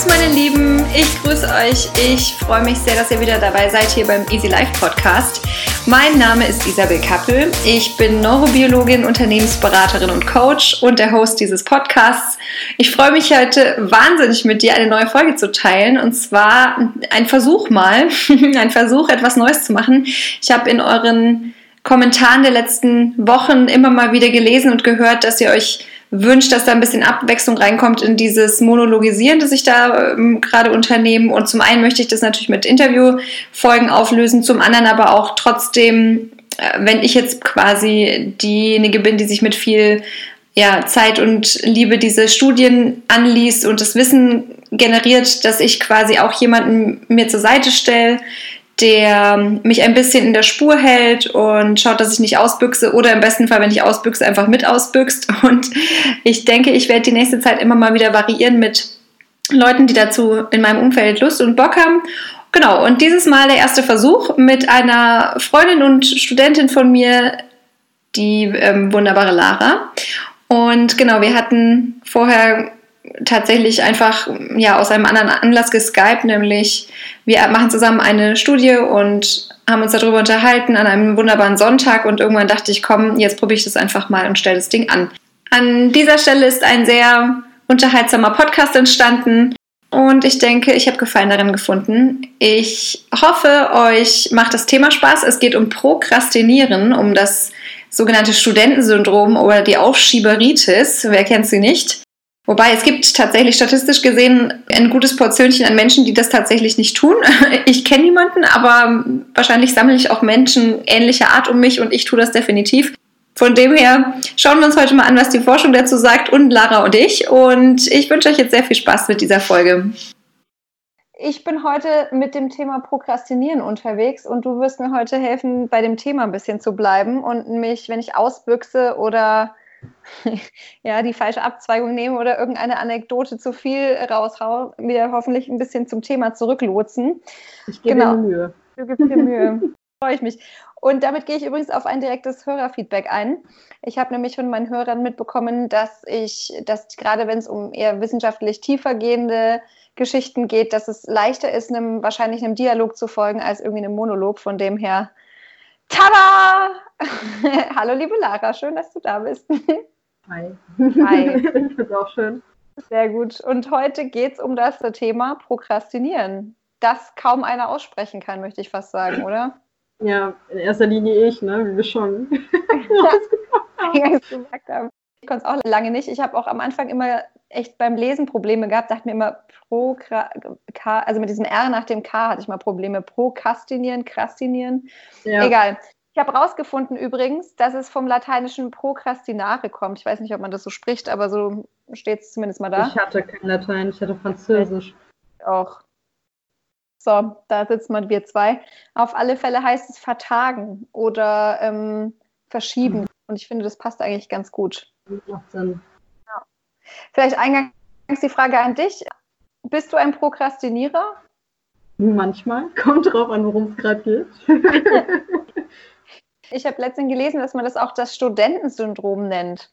Servus, meine Lieben. Ich grüße euch. Ich freue mich sehr, dass ihr wieder dabei seid hier beim Easy Life Podcast. Mein Name ist Isabel Kappel. Ich bin Neurobiologin, Unternehmensberaterin und Coach und der Host dieses Podcasts. Ich freue mich heute wahnsinnig mit dir eine neue Folge zu teilen und zwar ein Versuch mal, ein Versuch, etwas Neues zu machen. Ich habe in euren Kommentaren der letzten Wochen immer mal wieder gelesen und gehört, dass ihr euch wünscht, dass da ein bisschen Abwechslung reinkommt in dieses Monologisieren, das ich da ähm, gerade unternehme. Und zum einen möchte ich das natürlich mit Interviewfolgen auflösen, zum anderen aber auch trotzdem, äh, wenn ich jetzt quasi diejenige bin, die sich mit viel ja, Zeit und Liebe diese Studien anliest und das Wissen generiert, dass ich quasi auch jemanden mir zur Seite stelle, der mich ein bisschen in der Spur hält und schaut, dass ich nicht ausbüchse oder im besten Fall, wenn ich ausbüchse, einfach mit ausbüchst. Und ich denke, ich werde die nächste Zeit immer mal wieder variieren mit Leuten, die dazu in meinem Umfeld Lust und Bock haben. Genau, und dieses Mal der erste Versuch mit einer Freundin und Studentin von mir, die ähm, wunderbare Lara. Und genau, wir hatten vorher tatsächlich einfach ja aus einem anderen Anlass geskypt, nämlich wir machen zusammen eine Studie und haben uns darüber unterhalten an einem wunderbaren Sonntag und irgendwann dachte ich, komm, jetzt probiere ich das einfach mal und stelle das Ding an. An dieser Stelle ist ein sehr unterhaltsamer Podcast entstanden und ich denke, ich habe Gefallen darin gefunden. Ich hoffe, euch macht das Thema Spaß. Es geht um Prokrastinieren, um das sogenannte Studentensyndrom oder die Aufschieberitis. Wer kennt sie nicht? Wobei es gibt tatsächlich statistisch gesehen ein gutes Portionchen an Menschen, die das tatsächlich nicht tun. Ich kenne niemanden, aber wahrscheinlich sammle ich auch Menschen ähnlicher Art um mich und ich tue das definitiv. Von dem her schauen wir uns heute mal an, was die Forschung dazu sagt und Lara und ich. Und ich wünsche euch jetzt sehr viel Spaß mit dieser Folge. Ich bin heute mit dem Thema Prokrastinieren unterwegs und du wirst mir heute helfen, bei dem Thema ein bisschen zu bleiben und mich, wenn ich ausbüchse oder ja, die falsche Abzweigung nehme oder irgendeine Anekdote zu viel raushaue, wieder hoffentlich ein bisschen zum Thema zurücklotsen. Ich gebe genau. mir Mühe. Du gibst dir Mühe. Freue ich mich. Und damit gehe ich übrigens auf ein direktes Hörerfeedback ein. Ich habe nämlich von meinen Hörern mitbekommen, dass ich, dass gerade wenn es um eher wissenschaftlich tiefer gehende Geschichten geht, dass es leichter ist, einem wahrscheinlich einem Dialog zu folgen als irgendwie einem Monolog. Von dem her Tada! Hallo, liebe Lara, schön, dass du da bist. Hi. Hi. ich finde es auch schön. Sehr gut. Und heute geht es um das Thema Prokrastinieren. Das kaum einer aussprechen kann, möchte ich fast sagen, oder? Ja, in erster Linie ich, ne? wie wir schon gesagt haben. Ich konnte es auch lange nicht. Ich habe auch am Anfang immer echt beim Lesen Probleme gehabt, dachte mir immer, pro, also mit diesem R nach dem K hatte ich mal Probleme. Prokrastinieren, krastinieren. Ja. Egal. Ich habe herausgefunden übrigens, dass es vom lateinischen Procrastinare kommt. Ich weiß nicht, ob man das so spricht, aber so steht es zumindest mal da. Ich hatte kein Latein, ich hatte Französisch. Auch. So, da sitzen wir wir zwei. Auf alle Fälle heißt es vertagen oder ähm, verschieben. Und ich finde, das passt eigentlich ganz gut. Macht Sinn. Vielleicht eingangs die Frage an dich. Bist du ein Prokrastinierer? Manchmal. Kommt drauf an, worum es gerade geht. ich habe letztens gelesen, dass man das auch das Studentensyndrom nennt.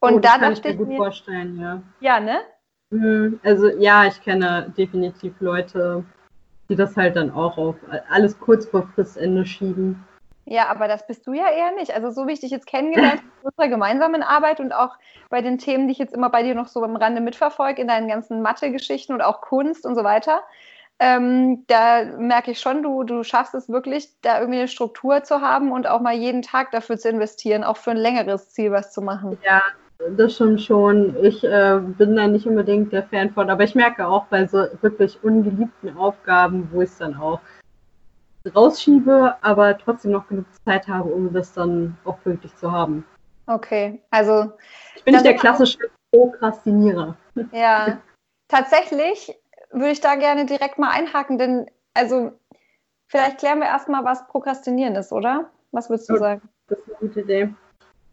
Und oh, das da kann ich mir gut mir, vorstellen, ja. Ja, ne? Mhm. Also ja, ich kenne definitiv Leute, die das halt dann auch auf alles kurz vor Fristende schieben. Ja, aber das bist du ja eher nicht. Also so wie ich dich jetzt kennengelernt habe in unserer gemeinsamen Arbeit und auch bei den Themen, die ich jetzt immer bei dir noch so am Rande mitverfolge, in deinen ganzen Mathe-Geschichten und auch Kunst und so weiter, ähm, da merke ich schon, du, du schaffst es wirklich, da irgendwie eine Struktur zu haben und auch mal jeden Tag dafür zu investieren, auch für ein längeres Ziel was zu machen. Ja, das stimmt schon. Ich äh, bin da nicht unbedingt der Fan von, aber ich merke auch bei so wirklich ungeliebten Aufgaben, wo ich es dann auch rausschiebe, aber trotzdem noch genug Zeit habe, um das dann auch pünktlich zu haben. Okay, also. Ich bin nicht der klassische Prokrastinierer. Ja, tatsächlich würde ich da gerne direkt mal einhaken, denn also vielleicht klären wir erstmal, was Prokrastinieren ist, oder? Was würdest du sagen? Das ist eine gute Idee.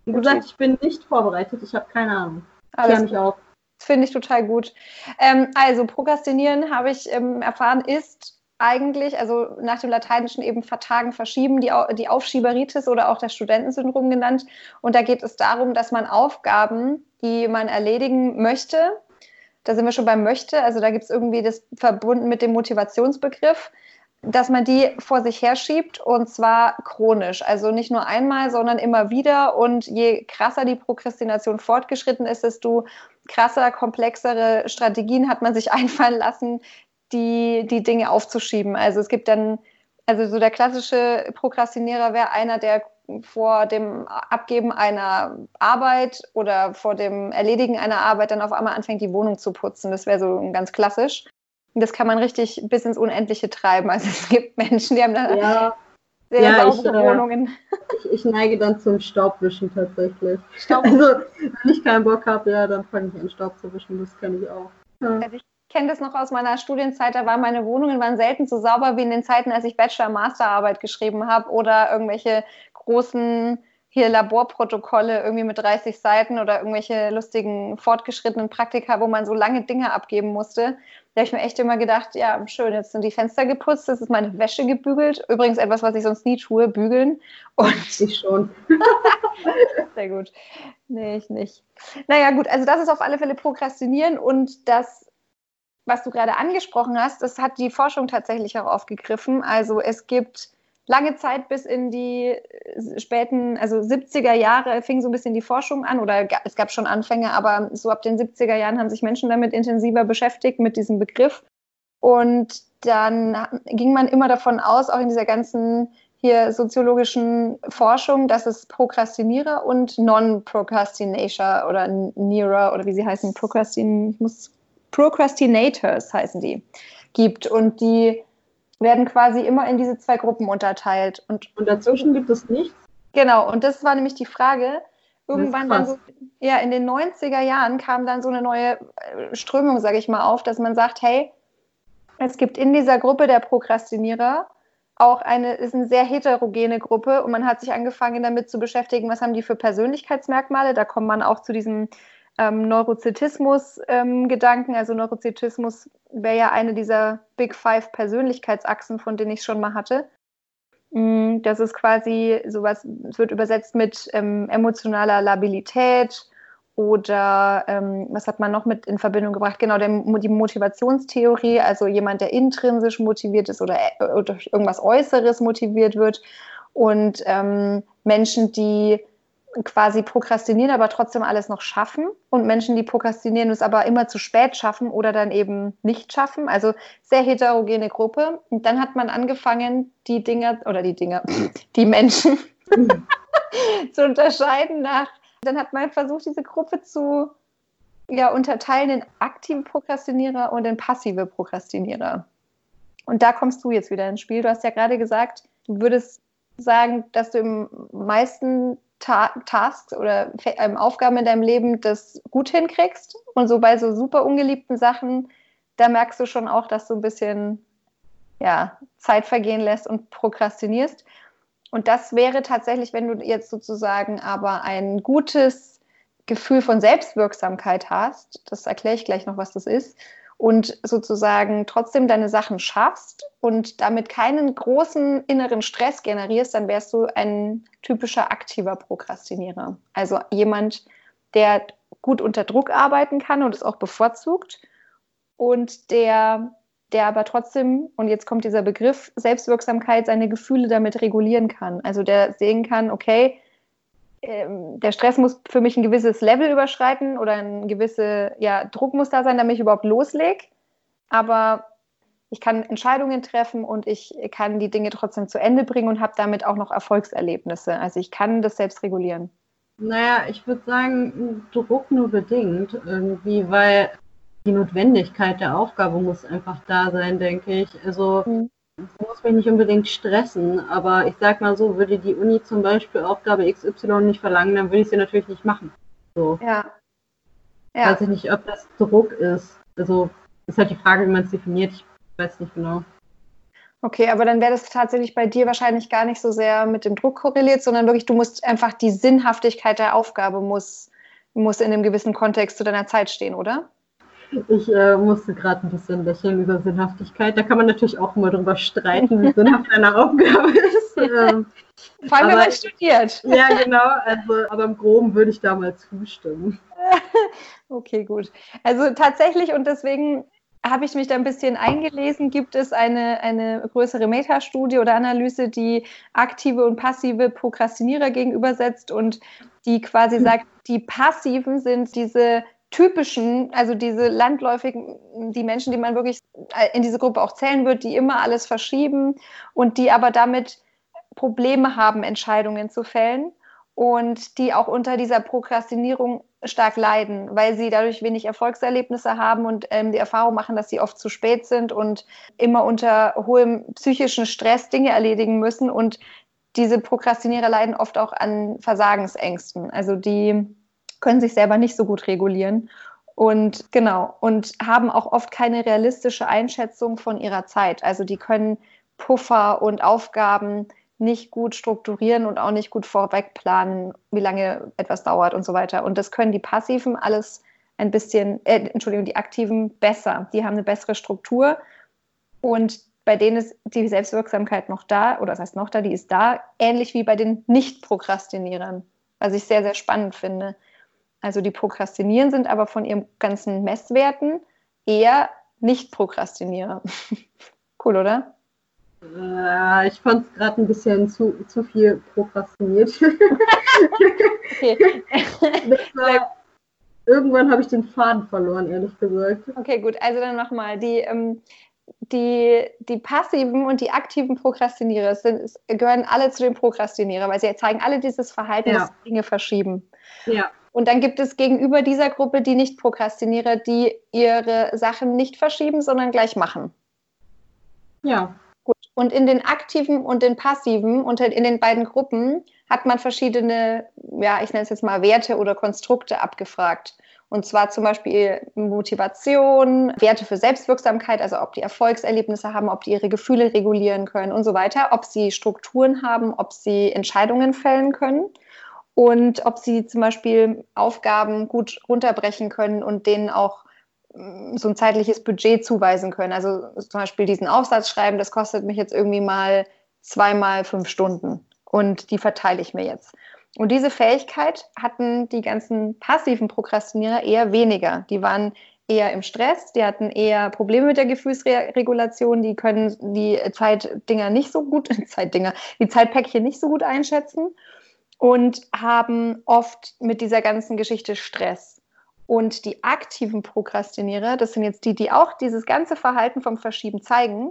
Wie gesagt, ich bin nicht vorbereitet, ich habe keine Ahnung. Ich mich auf. Das finde ich total gut. Ähm, also, Prokrastinieren, habe ich ähm, erfahren, ist eigentlich, also nach dem Lateinischen eben vertagen, verschieben, die, die Aufschieberitis oder auch das Studentensyndrom genannt. Und da geht es darum, dass man Aufgaben, die man erledigen möchte, da sind wir schon beim Möchte, also da gibt es irgendwie das verbunden mit dem Motivationsbegriff, dass man die vor sich herschiebt und zwar chronisch. Also nicht nur einmal, sondern immer wieder. Und je krasser die Prokrastination fortgeschritten ist, desto krasser, komplexere Strategien hat man sich einfallen lassen, die, die Dinge aufzuschieben. Also es gibt dann, also so der klassische Prokrastinierer wäre einer, der vor dem Abgeben einer Arbeit oder vor dem Erledigen einer Arbeit dann auf einmal anfängt, die Wohnung zu putzen. Das wäre so ganz klassisch. Und das kann man richtig bis ins Unendliche treiben. Also es gibt Menschen, die haben da ja. sehr ja, saubere ich, äh, Wohnungen. Ich, ich, neige dann zum Staubwischen tatsächlich. Staubwischen. Also wenn ich keinen Bock habe, ja, dann fange ich an Staub zu wischen. Das kenne ich auch. Ja. Also ich kenne das noch aus meiner Studienzeit, da waren meine Wohnungen waren selten so sauber wie in den Zeiten, als ich Bachelor-Masterarbeit geschrieben habe oder irgendwelche großen hier Laborprotokolle irgendwie mit 30 Seiten oder irgendwelche lustigen fortgeschrittenen Praktika, wo man so lange Dinge abgeben musste. Da habe ich mir echt immer gedacht, ja, schön, jetzt sind die Fenster geputzt, jetzt ist meine Wäsche gebügelt. Übrigens etwas, was ich sonst nie tue, bügeln. Und ich schon. Sehr gut. Nee, ich nicht. Naja, gut, also das ist auf alle Fälle Prokrastinieren und das, was du gerade angesprochen hast, das hat die Forschung tatsächlich auch aufgegriffen. Also es gibt lange Zeit bis in die äh, späten, also 70er Jahre fing so ein bisschen die Forschung an oder es gab schon Anfänge, aber so ab den 70er Jahren haben sich Menschen damit intensiver beschäftigt, mit diesem Begriff. Und dann ging man immer davon aus, auch in dieser ganzen hier soziologischen Forschung, dass es Prokrastinierer und Non-Procrastinator oder Nearer oder wie sie heißen, Procrastin, ich muss, Procrastinators heißen die, gibt. Und die werden quasi immer in diese zwei Gruppen unterteilt. Und, und dazwischen gibt es nichts? Genau, und das war nämlich die Frage. Irgendwann dann so, ja, in den 90er Jahren kam dann so eine neue äh, Strömung, sage ich mal, auf, dass man sagt, hey, es gibt in dieser Gruppe der Prokrastinierer auch eine, ist eine sehr heterogene Gruppe und man hat sich angefangen damit zu beschäftigen, was haben die für Persönlichkeitsmerkmale. Da kommt man auch zu diesem ähm, Neurozetismus-Gedanken. Ähm, also Neurozetismus wäre ja eine dieser Big Five Persönlichkeitsachsen, von denen ich schon mal hatte. Mm, das ist quasi sowas, es wird übersetzt mit ähm, emotionaler Labilität oder ähm, was hat man noch mit in Verbindung gebracht? Genau, der, die Motivationstheorie, also jemand, der intrinsisch motiviert ist oder, oder durch irgendwas Äußeres motiviert wird und ähm, Menschen, die quasi prokrastinieren, aber trotzdem alles noch schaffen und Menschen, die prokrastinieren, es aber immer zu spät schaffen oder dann eben nicht schaffen. Also sehr heterogene Gruppe. Und dann hat man angefangen, die Dinge oder die Dinge, die Menschen zu unterscheiden nach. Dann hat man versucht, diese Gruppe zu ja, unterteilen in aktive Prokrastinierer und in passive Prokrastinierer. Und da kommst du jetzt wieder ins Spiel. Du hast ja gerade gesagt, du würdest sagen, dass du im meisten Ta Tasks oder ähm, Aufgaben in deinem Leben das gut hinkriegst. Und so bei so super ungeliebten Sachen, da merkst du schon auch, dass du ein bisschen ja, Zeit vergehen lässt und prokrastinierst. Und das wäre tatsächlich, wenn du jetzt sozusagen aber ein gutes Gefühl von Selbstwirksamkeit hast, das erkläre ich gleich noch, was das ist, und sozusagen trotzdem deine Sachen schaffst und damit keinen großen inneren Stress generierst, dann wärst du ein typischer aktiver Prokrastinierer. Also jemand, der gut unter Druck arbeiten kann und es auch bevorzugt und der, der aber trotzdem, und jetzt kommt dieser Begriff Selbstwirksamkeit, seine Gefühle damit regulieren kann. Also der sehen kann, okay, der Stress muss für mich ein gewisses Level überschreiten oder ein gewisser ja, Druck muss da sein, damit ich überhaupt loslege. Aber ich kann Entscheidungen treffen und ich kann die Dinge trotzdem zu Ende bringen und habe damit auch noch Erfolgserlebnisse. Also ich kann das selbst regulieren. Naja, ich würde sagen, Druck nur bedingt irgendwie, weil die Notwendigkeit der Aufgabe muss einfach da sein, denke ich. Also mhm muss mich nicht unbedingt stressen, aber ich sag mal so, würde die Uni zum Beispiel Aufgabe XY nicht verlangen, dann würde ich sie natürlich nicht machen. So. Ja. ja. Weiß ich nicht, ob das Druck ist. Also ist halt die Frage, wie man es definiert. Ich weiß nicht genau. Okay, aber dann wäre das tatsächlich bei dir wahrscheinlich gar nicht so sehr mit dem Druck korreliert, sondern wirklich, du musst einfach die Sinnhaftigkeit der Aufgabe muss, muss in einem gewissen Kontext zu deiner Zeit stehen, oder? Ich äh, musste gerade ein bisschen lächeln über Sinnhaftigkeit. Da kann man natürlich auch immer drüber streiten, wie sinnhaft eine Aufgabe ist. ähm, Vor allem, wenn man studiert. Ja, genau. Also, aber im Groben würde ich da mal zustimmen. okay, gut. Also tatsächlich und deswegen habe ich mich da ein bisschen eingelesen, gibt es eine, eine größere Metastudie oder Analyse, die aktive und passive Prokrastinierer gegenübersetzt und die quasi hm. sagt, die passiven sind diese typischen, also diese landläufigen, die Menschen, die man wirklich in diese Gruppe auch zählen wird, die immer alles verschieben und die aber damit Probleme haben, Entscheidungen zu fällen und die auch unter dieser Prokrastinierung stark leiden, weil sie dadurch wenig Erfolgserlebnisse haben und ähm, die Erfahrung machen, dass sie oft zu spät sind und immer unter hohem psychischen Stress Dinge erledigen müssen. Und diese Prokrastinierer leiden oft auch an Versagensängsten. Also die können sich selber nicht so gut regulieren. Und genau, und haben auch oft keine realistische Einschätzung von ihrer Zeit. Also die können Puffer und Aufgaben nicht gut strukturieren und auch nicht gut vorweg planen, wie lange etwas dauert und so weiter. Und das können die Passiven alles ein bisschen, äh, Entschuldigung, die Aktiven besser. Die haben eine bessere Struktur und bei denen ist die Selbstwirksamkeit noch da, oder das heißt noch da, die ist da, ähnlich wie bei den Nicht-Prokrastinierern, was ich sehr, sehr spannend finde. Also die prokrastinieren sind aber von ihren ganzen Messwerten eher Nicht-Prokrastinierer. cool, oder? Äh, ich fand es gerade ein bisschen zu, zu viel prokrastiniert. War, irgendwann habe ich den Faden verloren, ehrlich gesagt. Okay, gut. Also dann nochmal. Die, ähm, die, die passiven und die aktiven Prokrastinierer sind, gehören alle zu den Prokrastinierer, weil sie zeigen alle dieses Verhalten, ja. dass Dinge verschieben. Ja. Und dann gibt es gegenüber dieser Gruppe die Nicht-Prokrastinierer, die ihre Sachen nicht verschieben, sondern gleich machen. Ja. Gut. Und in den aktiven und den passiven und in den beiden Gruppen hat man verschiedene, ja, ich nenne es jetzt mal Werte oder Konstrukte abgefragt. Und zwar zum Beispiel Motivation, Werte für Selbstwirksamkeit, also ob die Erfolgserlebnisse haben, ob die ihre Gefühle regulieren können und so weiter, ob sie Strukturen haben, ob sie Entscheidungen fällen können und ob sie zum Beispiel Aufgaben gut runterbrechen können und denen auch so ein zeitliches Budget zuweisen können. Also zum Beispiel diesen Aufsatz schreiben, das kostet mich jetzt irgendwie mal zweimal fünf Stunden und die verteile ich mir jetzt. Und diese Fähigkeit hatten die ganzen passiven Prokrastinierer eher weniger. Die waren eher im Stress, die hatten eher Probleme mit der Gefühlsregulation, die können die Zeitdinger nicht so gut, Zeitdinger, die Zeitpäckchen nicht so gut einschätzen und haben oft mit dieser ganzen Geschichte Stress. Und die aktiven Prokrastinierer, das sind jetzt die, die auch dieses ganze Verhalten vom Verschieben zeigen,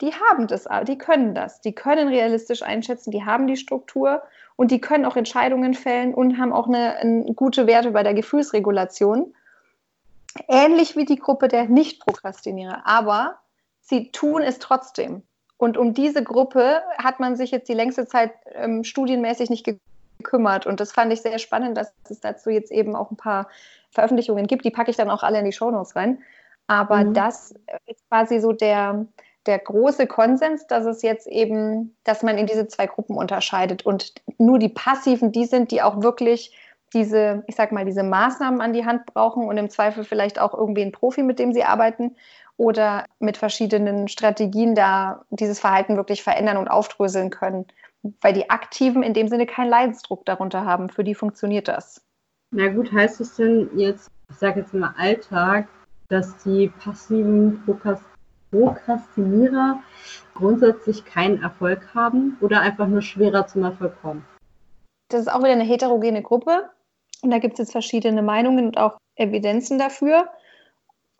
die haben das, die können das, die können realistisch einschätzen, die haben die Struktur und die können auch Entscheidungen fällen und haben auch eine, eine gute Werte bei der Gefühlsregulation. Ähnlich wie die Gruppe der Nicht-Prokrastinierer, aber sie tun es trotzdem. Und um diese Gruppe hat man sich jetzt die längste Zeit ähm, studienmäßig nicht gekümmert. Und das fand ich sehr spannend, dass es dazu jetzt eben auch ein paar Veröffentlichungen gibt. Die packe ich dann auch alle in die Shownotes rein. Aber mhm. das ist quasi so der, der große Konsens, dass es jetzt eben, dass man in diese zwei Gruppen unterscheidet und nur die Passiven, die sind, die auch wirklich diese, ich sag mal, diese Maßnahmen an die Hand brauchen und im Zweifel vielleicht auch irgendwie einen Profi, mit dem sie arbeiten oder mit verschiedenen Strategien da dieses Verhalten wirklich verändern und aufdröseln können. Weil die Aktiven in dem Sinne keinen Leidensdruck darunter haben. Für die funktioniert das. Na gut, heißt es denn jetzt, ich sage jetzt mal Alltag, dass die passiven Prokrastinierer grundsätzlich keinen Erfolg haben oder einfach nur schwerer zum Erfolg kommen? Das ist auch wieder eine heterogene Gruppe. Und da gibt es jetzt verschiedene Meinungen und auch Evidenzen dafür.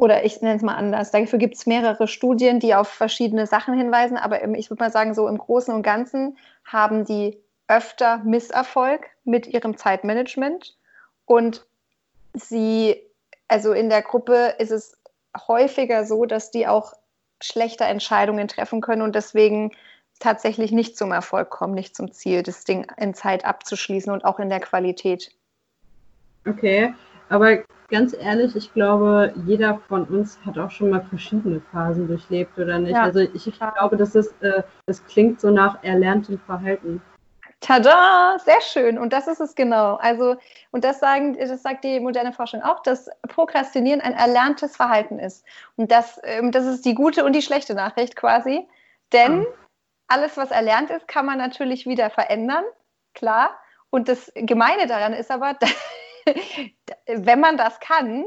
Oder ich nenne es mal anders. Dafür gibt es mehrere Studien, die auf verschiedene Sachen hinweisen. Aber ich würde mal sagen, so im Großen und Ganzen haben die öfter Misserfolg mit ihrem Zeitmanagement und sie, also in der Gruppe ist es häufiger so, dass die auch schlechte Entscheidungen treffen können und deswegen tatsächlich nicht zum Erfolg kommen, nicht zum Ziel, das Ding in Zeit abzuschließen und auch in der Qualität. Okay, aber ganz ehrlich, ich glaube, jeder von uns hat auch schon mal verschiedene Phasen durchlebt, oder nicht? Ja, also ich, ich glaube, das, ist, äh, das klingt so nach erlerntem Verhalten. Tada, sehr schön. Und das ist es genau. Also, und das sagen, das sagt die moderne Forschung auch, dass Prokrastinieren ein erlerntes Verhalten ist. Und das, ähm, das ist die gute und die schlechte Nachricht quasi. Denn alles, was erlernt ist, kann man natürlich wieder verändern, klar. Und das Gemeine daran ist aber, wenn man das kann,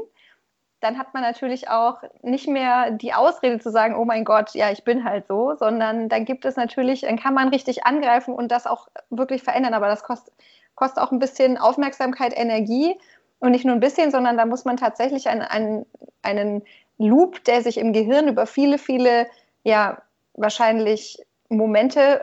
dann hat man natürlich auch nicht mehr die Ausrede zu sagen, oh mein Gott, ja, ich bin halt so, sondern dann gibt es natürlich, dann kann man richtig angreifen und das auch wirklich verändern. Aber das kostet, kostet auch ein bisschen Aufmerksamkeit, Energie und nicht nur ein bisschen, sondern da muss man tatsächlich einen, einen, einen Loop, der sich im Gehirn über viele, viele, ja, wahrscheinlich Momente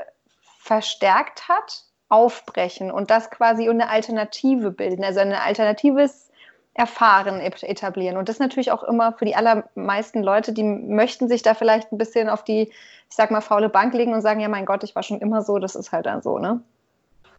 verstärkt hat, aufbrechen und das quasi eine Alternative bilden, also ein alternatives Erfahren etablieren. Und das natürlich auch immer für die allermeisten Leute, die möchten sich da vielleicht ein bisschen auf die, ich sag mal, faule Bank legen und sagen, ja, mein Gott, ich war schon immer so, das ist halt dann so, ne?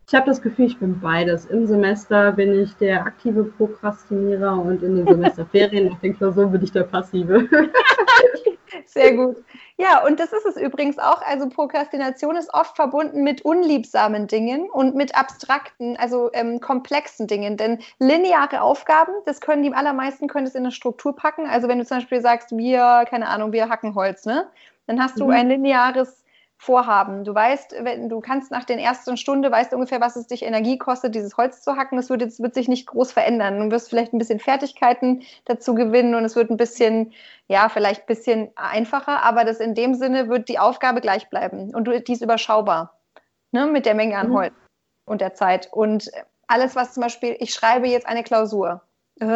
Ich habe das Gefühl, ich bin beides. Im Semester bin ich der aktive Prokrastinierer und in den Semesterferien nach den Klausuren bin ich der passive. Sehr gut. Ja, und das ist es übrigens auch. Also Prokrastination ist oft verbunden mit unliebsamen Dingen und mit abstrakten, also ähm, komplexen Dingen. Denn lineare Aufgaben, das können die allermeisten können es in eine Struktur packen. Also wenn du zum Beispiel sagst, wir, keine Ahnung, wir hacken Holz, ne? Dann hast du mhm. ein lineares Vorhaben. Du weißt, wenn du kannst nach der ersten Stunde, weißt du ungefähr, was es dich Energie kostet, dieses Holz zu hacken. Das wird, jetzt, wird sich nicht groß verändern. Du wirst vielleicht ein bisschen Fertigkeiten dazu gewinnen und es wird ein bisschen, ja, vielleicht ein bisschen einfacher, aber das in dem Sinne wird die Aufgabe gleich bleiben und du, die ist überschaubar ne, mit der Menge an mhm. Holz und der Zeit. Und alles, was zum Beispiel, ich schreibe jetzt eine Klausur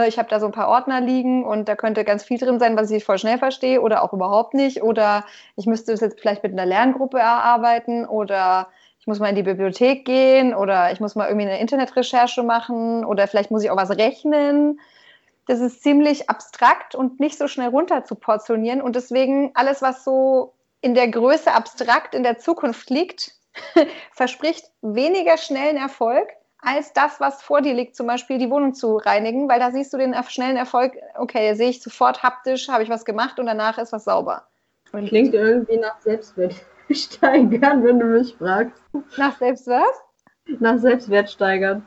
ich habe da so ein paar Ordner liegen und da könnte ganz viel drin sein, was ich voll schnell verstehe oder auch überhaupt nicht. Oder ich müsste es jetzt vielleicht mit einer Lerngruppe erarbeiten oder ich muss mal in die Bibliothek gehen oder ich muss mal irgendwie eine Internetrecherche machen oder vielleicht muss ich auch was rechnen. Das ist ziemlich abstrakt und nicht so schnell runter zu portionieren. Und deswegen alles, was so in der Größe abstrakt in der Zukunft liegt, verspricht weniger schnellen Erfolg als das, was vor dir liegt, zum Beispiel die Wohnung zu reinigen, weil da siehst du den schnellen Erfolg, okay, sehe ich sofort haptisch, habe ich was gemacht und danach ist was sauber. Und Klingt irgendwie nach Selbstwertsteigern, wenn du mich fragst. Nach selbst was? Nach Selbstwertsteigern.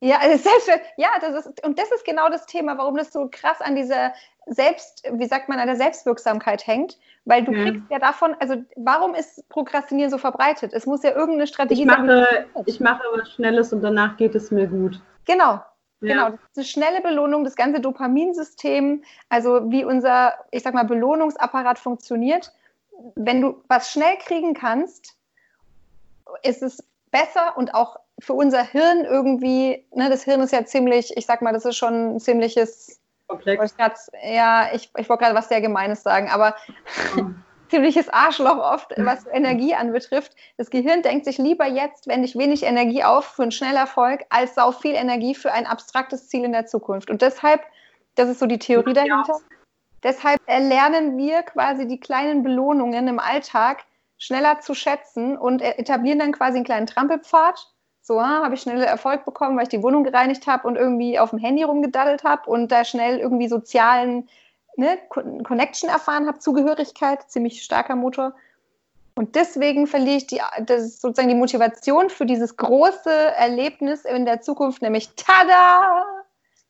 Ja, Selbstwert, ja, das ist, und das ist genau das Thema, warum das so krass an dieser Selbst, wie sagt man, an der Selbstwirksamkeit hängt, weil du ja. kriegst ja davon, also warum ist Prokrastinieren so verbreitet? Es muss ja irgendeine Strategie ich mache, sein. Ich mache was Schnelles und danach geht es mir gut. Genau. Genau, das ist eine schnelle Belohnung, das ganze Dopaminsystem, also wie unser, ich sag mal, Belohnungsapparat funktioniert. Wenn du was schnell kriegen kannst, ist es besser und auch für unser Hirn irgendwie, ne, das Hirn ist ja ziemlich, ich sag mal, das ist schon ein ziemliches Komplex. Grad, ja, ich, ich wollte gerade was sehr Gemeines sagen, aber ziemliches Arschloch oft, was Energie anbetrifft. Das Gehirn denkt sich lieber jetzt, wenn ich wenig Energie auf für einen Schnellerfolg, als sau viel Energie für ein abstraktes Ziel in der Zukunft. Und deshalb, das ist so die Theorie dahinter, deshalb erlernen wir quasi die kleinen Belohnungen im Alltag schneller zu schätzen und etablieren dann quasi einen kleinen Trampelpfad so, ah, habe ich schnell Erfolg bekommen, weil ich die Wohnung gereinigt habe und irgendwie auf dem Handy rumgedaddelt habe und da schnell irgendwie sozialen ne, Connection erfahren habe, Zugehörigkeit, ziemlich starker Motor. Und deswegen verliere ich die, das sozusagen die Motivation für dieses große Erlebnis in der Zukunft, nämlich tada!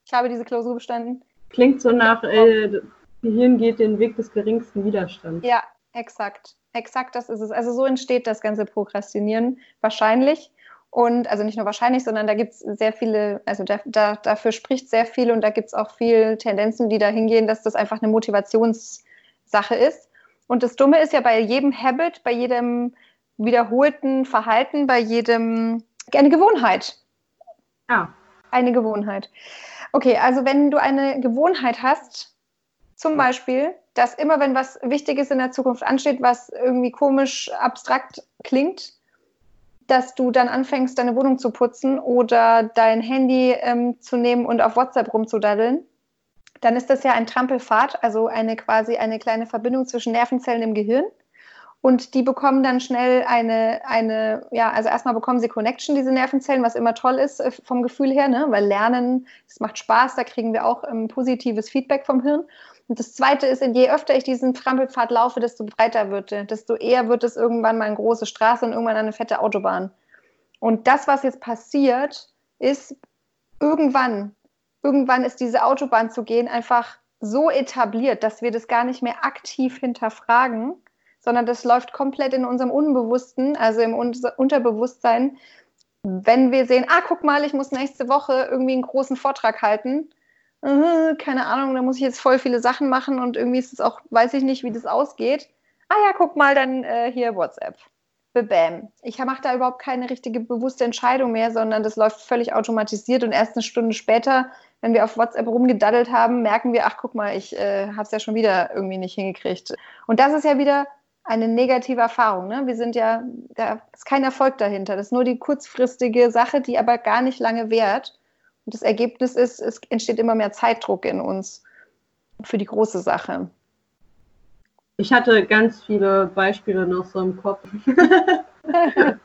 Ich habe diese Klausur bestanden. Klingt so nach, äh, Gehirn geht den Weg des geringsten Widerstands. Ja, exakt. Exakt, das ist es. Also so entsteht das ganze Prokrastinieren wahrscheinlich. Und also nicht nur wahrscheinlich, sondern da gibt es sehr viele, also da, da, dafür spricht sehr viel und da gibt es auch viel Tendenzen, die dahin gehen, dass das einfach eine Motivationssache ist. Und das Dumme ist ja bei jedem Habit, bei jedem wiederholten Verhalten, bei jedem eine Gewohnheit. Ja. Eine Gewohnheit. Okay, also wenn du eine Gewohnheit hast, zum Beispiel, dass immer wenn was Wichtiges in der Zukunft ansteht, was irgendwie komisch abstrakt klingt, dass du dann anfängst, deine Wohnung zu putzen oder dein Handy ähm, zu nehmen und auf WhatsApp rumzudaddeln, dann ist das ja ein Trampelfahrt, also eine quasi eine kleine Verbindung zwischen Nervenzellen im Gehirn. Und die bekommen dann schnell eine, eine, ja, also erstmal bekommen sie Connection, diese Nervenzellen, was immer toll ist äh, vom Gefühl her, ne? weil Lernen, es macht Spaß, da kriegen wir auch ähm, positives Feedback vom Hirn. Und das Zweite ist, je öfter ich diesen Trampelpfad laufe, desto breiter wird er, desto eher wird es irgendwann mal eine große Straße und irgendwann eine fette Autobahn. Und das, was jetzt passiert, ist irgendwann, irgendwann ist diese Autobahn zu gehen einfach so etabliert, dass wir das gar nicht mehr aktiv hinterfragen, sondern das läuft komplett in unserem Unbewussten, also im Unterbewusstsein. Wenn wir sehen, ah, guck mal, ich muss nächste Woche irgendwie einen großen Vortrag halten, äh, keine Ahnung, da muss ich jetzt voll viele Sachen machen und irgendwie ist es auch, weiß ich nicht, wie das ausgeht. Ah ja, guck mal, dann äh, hier WhatsApp. Bam. Ich mache da überhaupt keine richtige bewusste Entscheidung mehr, sondern das läuft völlig automatisiert und erst eine Stunde später, wenn wir auf WhatsApp rumgedaddelt haben, merken wir, ach guck mal, ich äh, habe es ja schon wieder irgendwie nicht hingekriegt. Und das ist ja wieder eine negative Erfahrung. Ne? Wir sind ja, da ist kein Erfolg dahinter. Das ist nur die kurzfristige Sache, die aber gar nicht lange währt. Und das Ergebnis ist, es entsteht immer mehr Zeitdruck in uns für die große Sache. Ich hatte ganz viele Beispiele noch so im Kopf.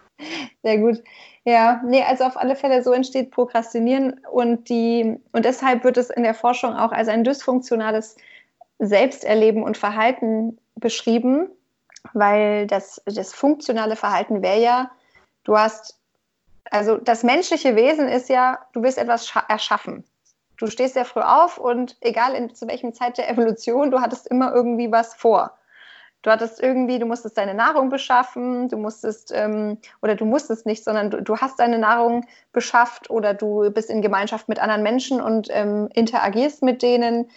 Sehr gut. Ja, nee, also auf alle Fälle so entsteht Prokrastinieren und die und deshalb wird es in der Forschung auch als ein dysfunktionales Selbsterleben und Verhalten beschrieben, weil das, das funktionale Verhalten wäre ja, du hast, also das menschliche Wesen ist ja, du willst etwas erschaffen. Du stehst sehr früh auf und egal in, zu welchem Zeit der Evolution, du hattest immer irgendwie was vor. Du hattest irgendwie, du musstest deine Nahrung beschaffen, du musstest, ähm, oder du musstest nicht, sondern du, du, hast deine Nahrung beschafft oder du bist in Gemeinschaft mit anderen Menschen und ähm, interagierst mit denen.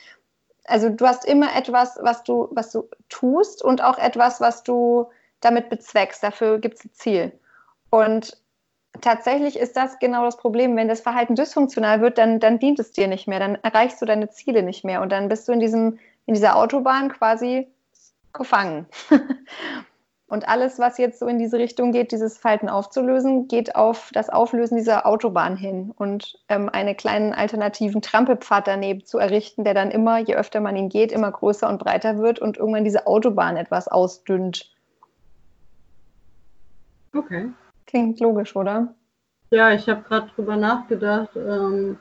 Also du hast immer etwas, was du, was du tust und auch etwas, was du damit bezweckst. Dafür gibt es ein Ziel. Und tatsächlich ist das genau das Problem. Wenn das Verhalten dysfunktional wird, dann, dann dient es dir nicht mehr, dann erreichst du deine Ziele nicht mehr und dann bist du in diesem, in dieser Autobahn quasi gefangen. Und alles, was jetzt so in diese Richtung geht, dieses Falten aufzulösen, geht auf das Auflösen dieser Autobahn hin und ähm, einen kleinen alternativen Trampelpfad daneben zu errichten, der dann immer, je öfter man ihn geht, immer größer und breiter wird und irgendwann diese Autobahn etwas ausdünnt. Okay. Klingt logisch, oder? Ja, ich habe gerade drüber nachgedacht, ähm,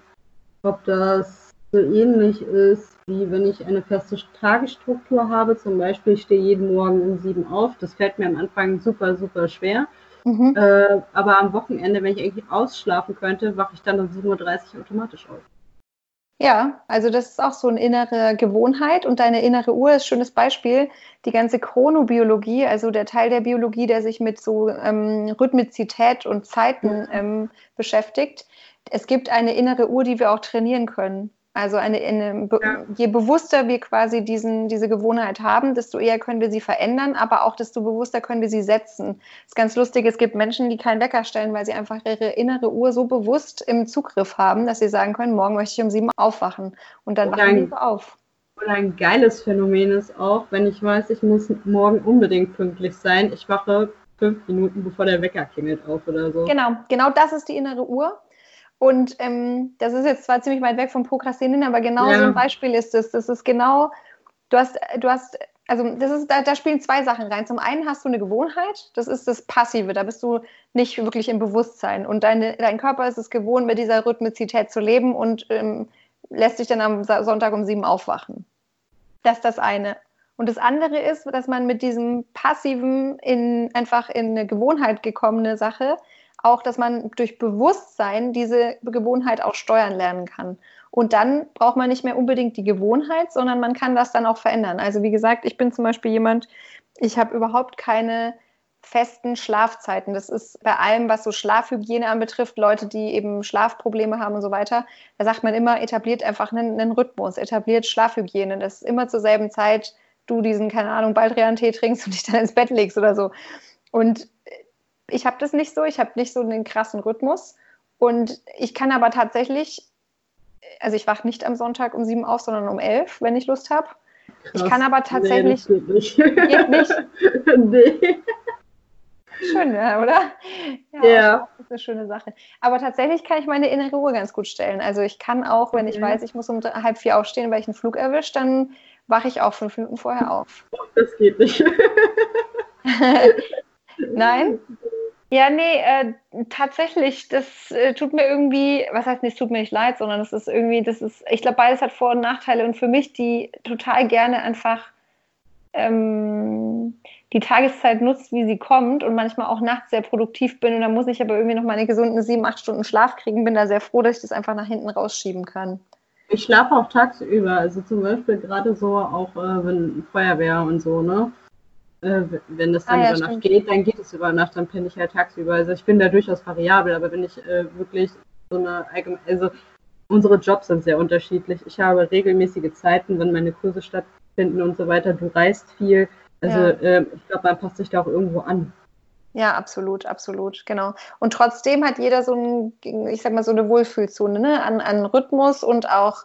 ob das so ähnlich ist wie wenn ich eine feste Tagesstruktur habe. Zum Beispiel, ich stehe jeden Morgen um sieben auf. Das fällt mir am Anfang super, super schwer. Mhm. Äh, aber am Wochenende, wenn ich eigentlich ausschlafen könnte, wache ich dann um 7.30 Uhr automatisch auf. Ja, also das ist auch so eine innere Gewohnheit und deine innere Uhr ist ein schönes Beispiel. Die ganze Chronobiologie, also der Teil der Biologie, der sich mit so ähm, Rhythmizität und Zeiten ähm, beschäftigt. Es gibt eine innere Uhr, die wir auch trainieren können. Also eine, eine, ja. je bewusster wir quasi diesen, diese Gewohnheit haben, desto eher können wir sie verändern, aber auch desto bewusster können wir sie setzen. Das ist ganz lustig, es gibt Menschen, die keinen Wecker stellen, weil sie einfach ihre innere Uhr so bewusst im Zugriff haben, dass sie sagen können, morgen möchte ich um sieben aufwachen und dann wachen sie auf. Oder ein geiles Phänomen ist auch, wenn ich weiß, ich muss morgen unbedingt pünktlich sein, ich wache fünf Minuten bevor der Wecker klingelt auf oder so. Genau, genau das ist die innere Uhr. Und ähm, das ist jetzt zwar ziemlich weit weg vom Prokrastinieren, aber genau ja. so ein Beispiel ist es. Das ist genau, du hast, du hast, also das ist, da, da spielen zwei Sachen rein. Zum einen hast du eine Gewohnheit, das ist das Passive, da bist du nicht wirklich im Bewusstsein. Und deine, dein Körper ist es gewohnt, mit dieser Rhythmizität zu leben und ähm, lässt sich dann am Sonntag um sieben aufwachen. Das ist das eine. Und das andere ist, dass man mit diesem passiven, in, einfach in eine Gewohnheit gekommene Sache auch, dass man durch Bewusstsein diese Gewohnheit auch steuern lernen kann. Und dann braucht man nicht mehr unbedingt die Gewohnheit, sondern man kann das dann auch verändern. Also wie gesagt, ich bin zum Beispiel jemand, ich habe überhaupt keine festen Schlafzeiten. Das ist bei allem, was so Schlafhygiene anbetrifft, Leute, die eben Schlafprobleme haben und so weiter, da sagt man immer, etabliert einfach einen, einen Rhythmus, etabliert Schlafhygiene. Das ist immer zur selben Zeit du diesen, keine Ahnung, Baldrian-Tee trinkst und dich dann ins Bett legst oder so. Und ich habe das nicht so, ich habe nicht so einen krassen Rhythmus. Und ich kann aber tatsächlich, also ich wache nicht am Sonntag um sieben auf, sondern um elf, wenn ich Lust habe. Ich kann aber tatsächlich. Nee, das geht nicht. Geht nicht? nee. Schön, oder? Ja, ja. Das ist eine schöne Sache. Aber tatsächlich kann ich meine innere Ruhe ganz gut stellen. Also ich kann auch, wenn ich weiß, ich muss um halb vier aufstehen, weil ich einen Flug erwische, dann wache ich auch fünf Minuten vorher auf. Das geht nicht. Nein? Ja, nee, äh, tatsächlich, das äh, tut mir irgendwie, was heißt nicht, tut mir nicht leid, sondern es ist irgendwie, das ist, ich glaube, beides hat Vor- und Nachteile und für mich, die total gerne einfach ähm, die Tageszeit nutzt, wie sie kommt und manchmal auch nachts sehr produktiv bin und dann muss ich aber irgendwie noch meine gesunden sieben, acht Stunden Schlaf kriegen, bin da sehr froh, dass ich das einfach nach hinten rausschieben kann. Ich schlafe auch tagsüber, also zum Beispiel gerade so auch, äh, wenn Feuerwehr und so, ne? Äh, wenn das dann ah, ja, über Nacht geht, dann geht es über Nacht, dann penne ich halt tagsüber. Also ich bin da durchaus variabel, aber wenn ich äh, wirklich so eine allgemeine, also unsere Jobs sind sehr unterschiedlich. Ich habe regelmäßige Zeiten, wenn meine Kurse stattfinden und so weiter. Du reist viel. Also ja. äh, ich glaube, man passt sich da auch irgendwo an. Ja, absolut, absolut, genau. Und trotzdem hat jeder so ein, ich sag mal, so eine Wohlfühlzone, ne? An, an Rhythmus und auch,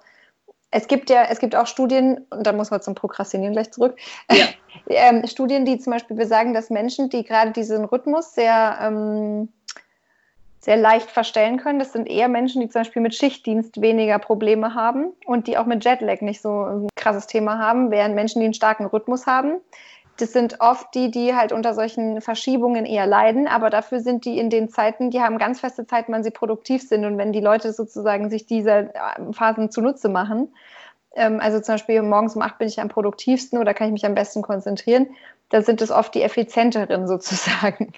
es gibt ja, es gibt auch Studien, und da muss man zum Prokrastinieren gleich zurück, ja. ähm, Studien, die zum Beispiel besagen, dass Menschen, die gerade diesen Rhythmus sehr ähm, sehr leicht verstellen können. Das sind eher Menschen, die zum Beispiel mit Schichtdienst weniger Probleme haben und die auch mit Jetlag nicht so ein krasses Thema haben, während Menschen, die einen starken Rhythmus haben, das sind oft die, die halt unter solchen Verschiebungen eher leiden, aber dafür sind die in den Zeiten, die haben ganz feste Zeiten, wann sie produktiv sind. Und wenn die Leute sozusagen sich diese äh, Phasen zunutze machen, ähm, also zum Beispiel morgens um acht bin ich am produktivsten oder kann ich mich am besten konzentrieren, dann sind es oft die effizienteren sozusagen.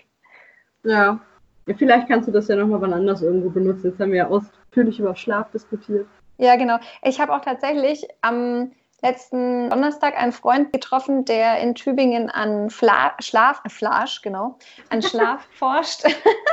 Ja, ja, vielleicht kannst du das ja nochmal wann anders irgendwo benutzen. Jetzt haben wir ja ausführlich über Schlaf diskutiert. Ja, genau. Ich habe auch tatsächlich am letzten Donnerstag einen Freund getroffen, der in Tübingen an Fla Schlaf, äh, Flasch, genau, an Schlaf forscht.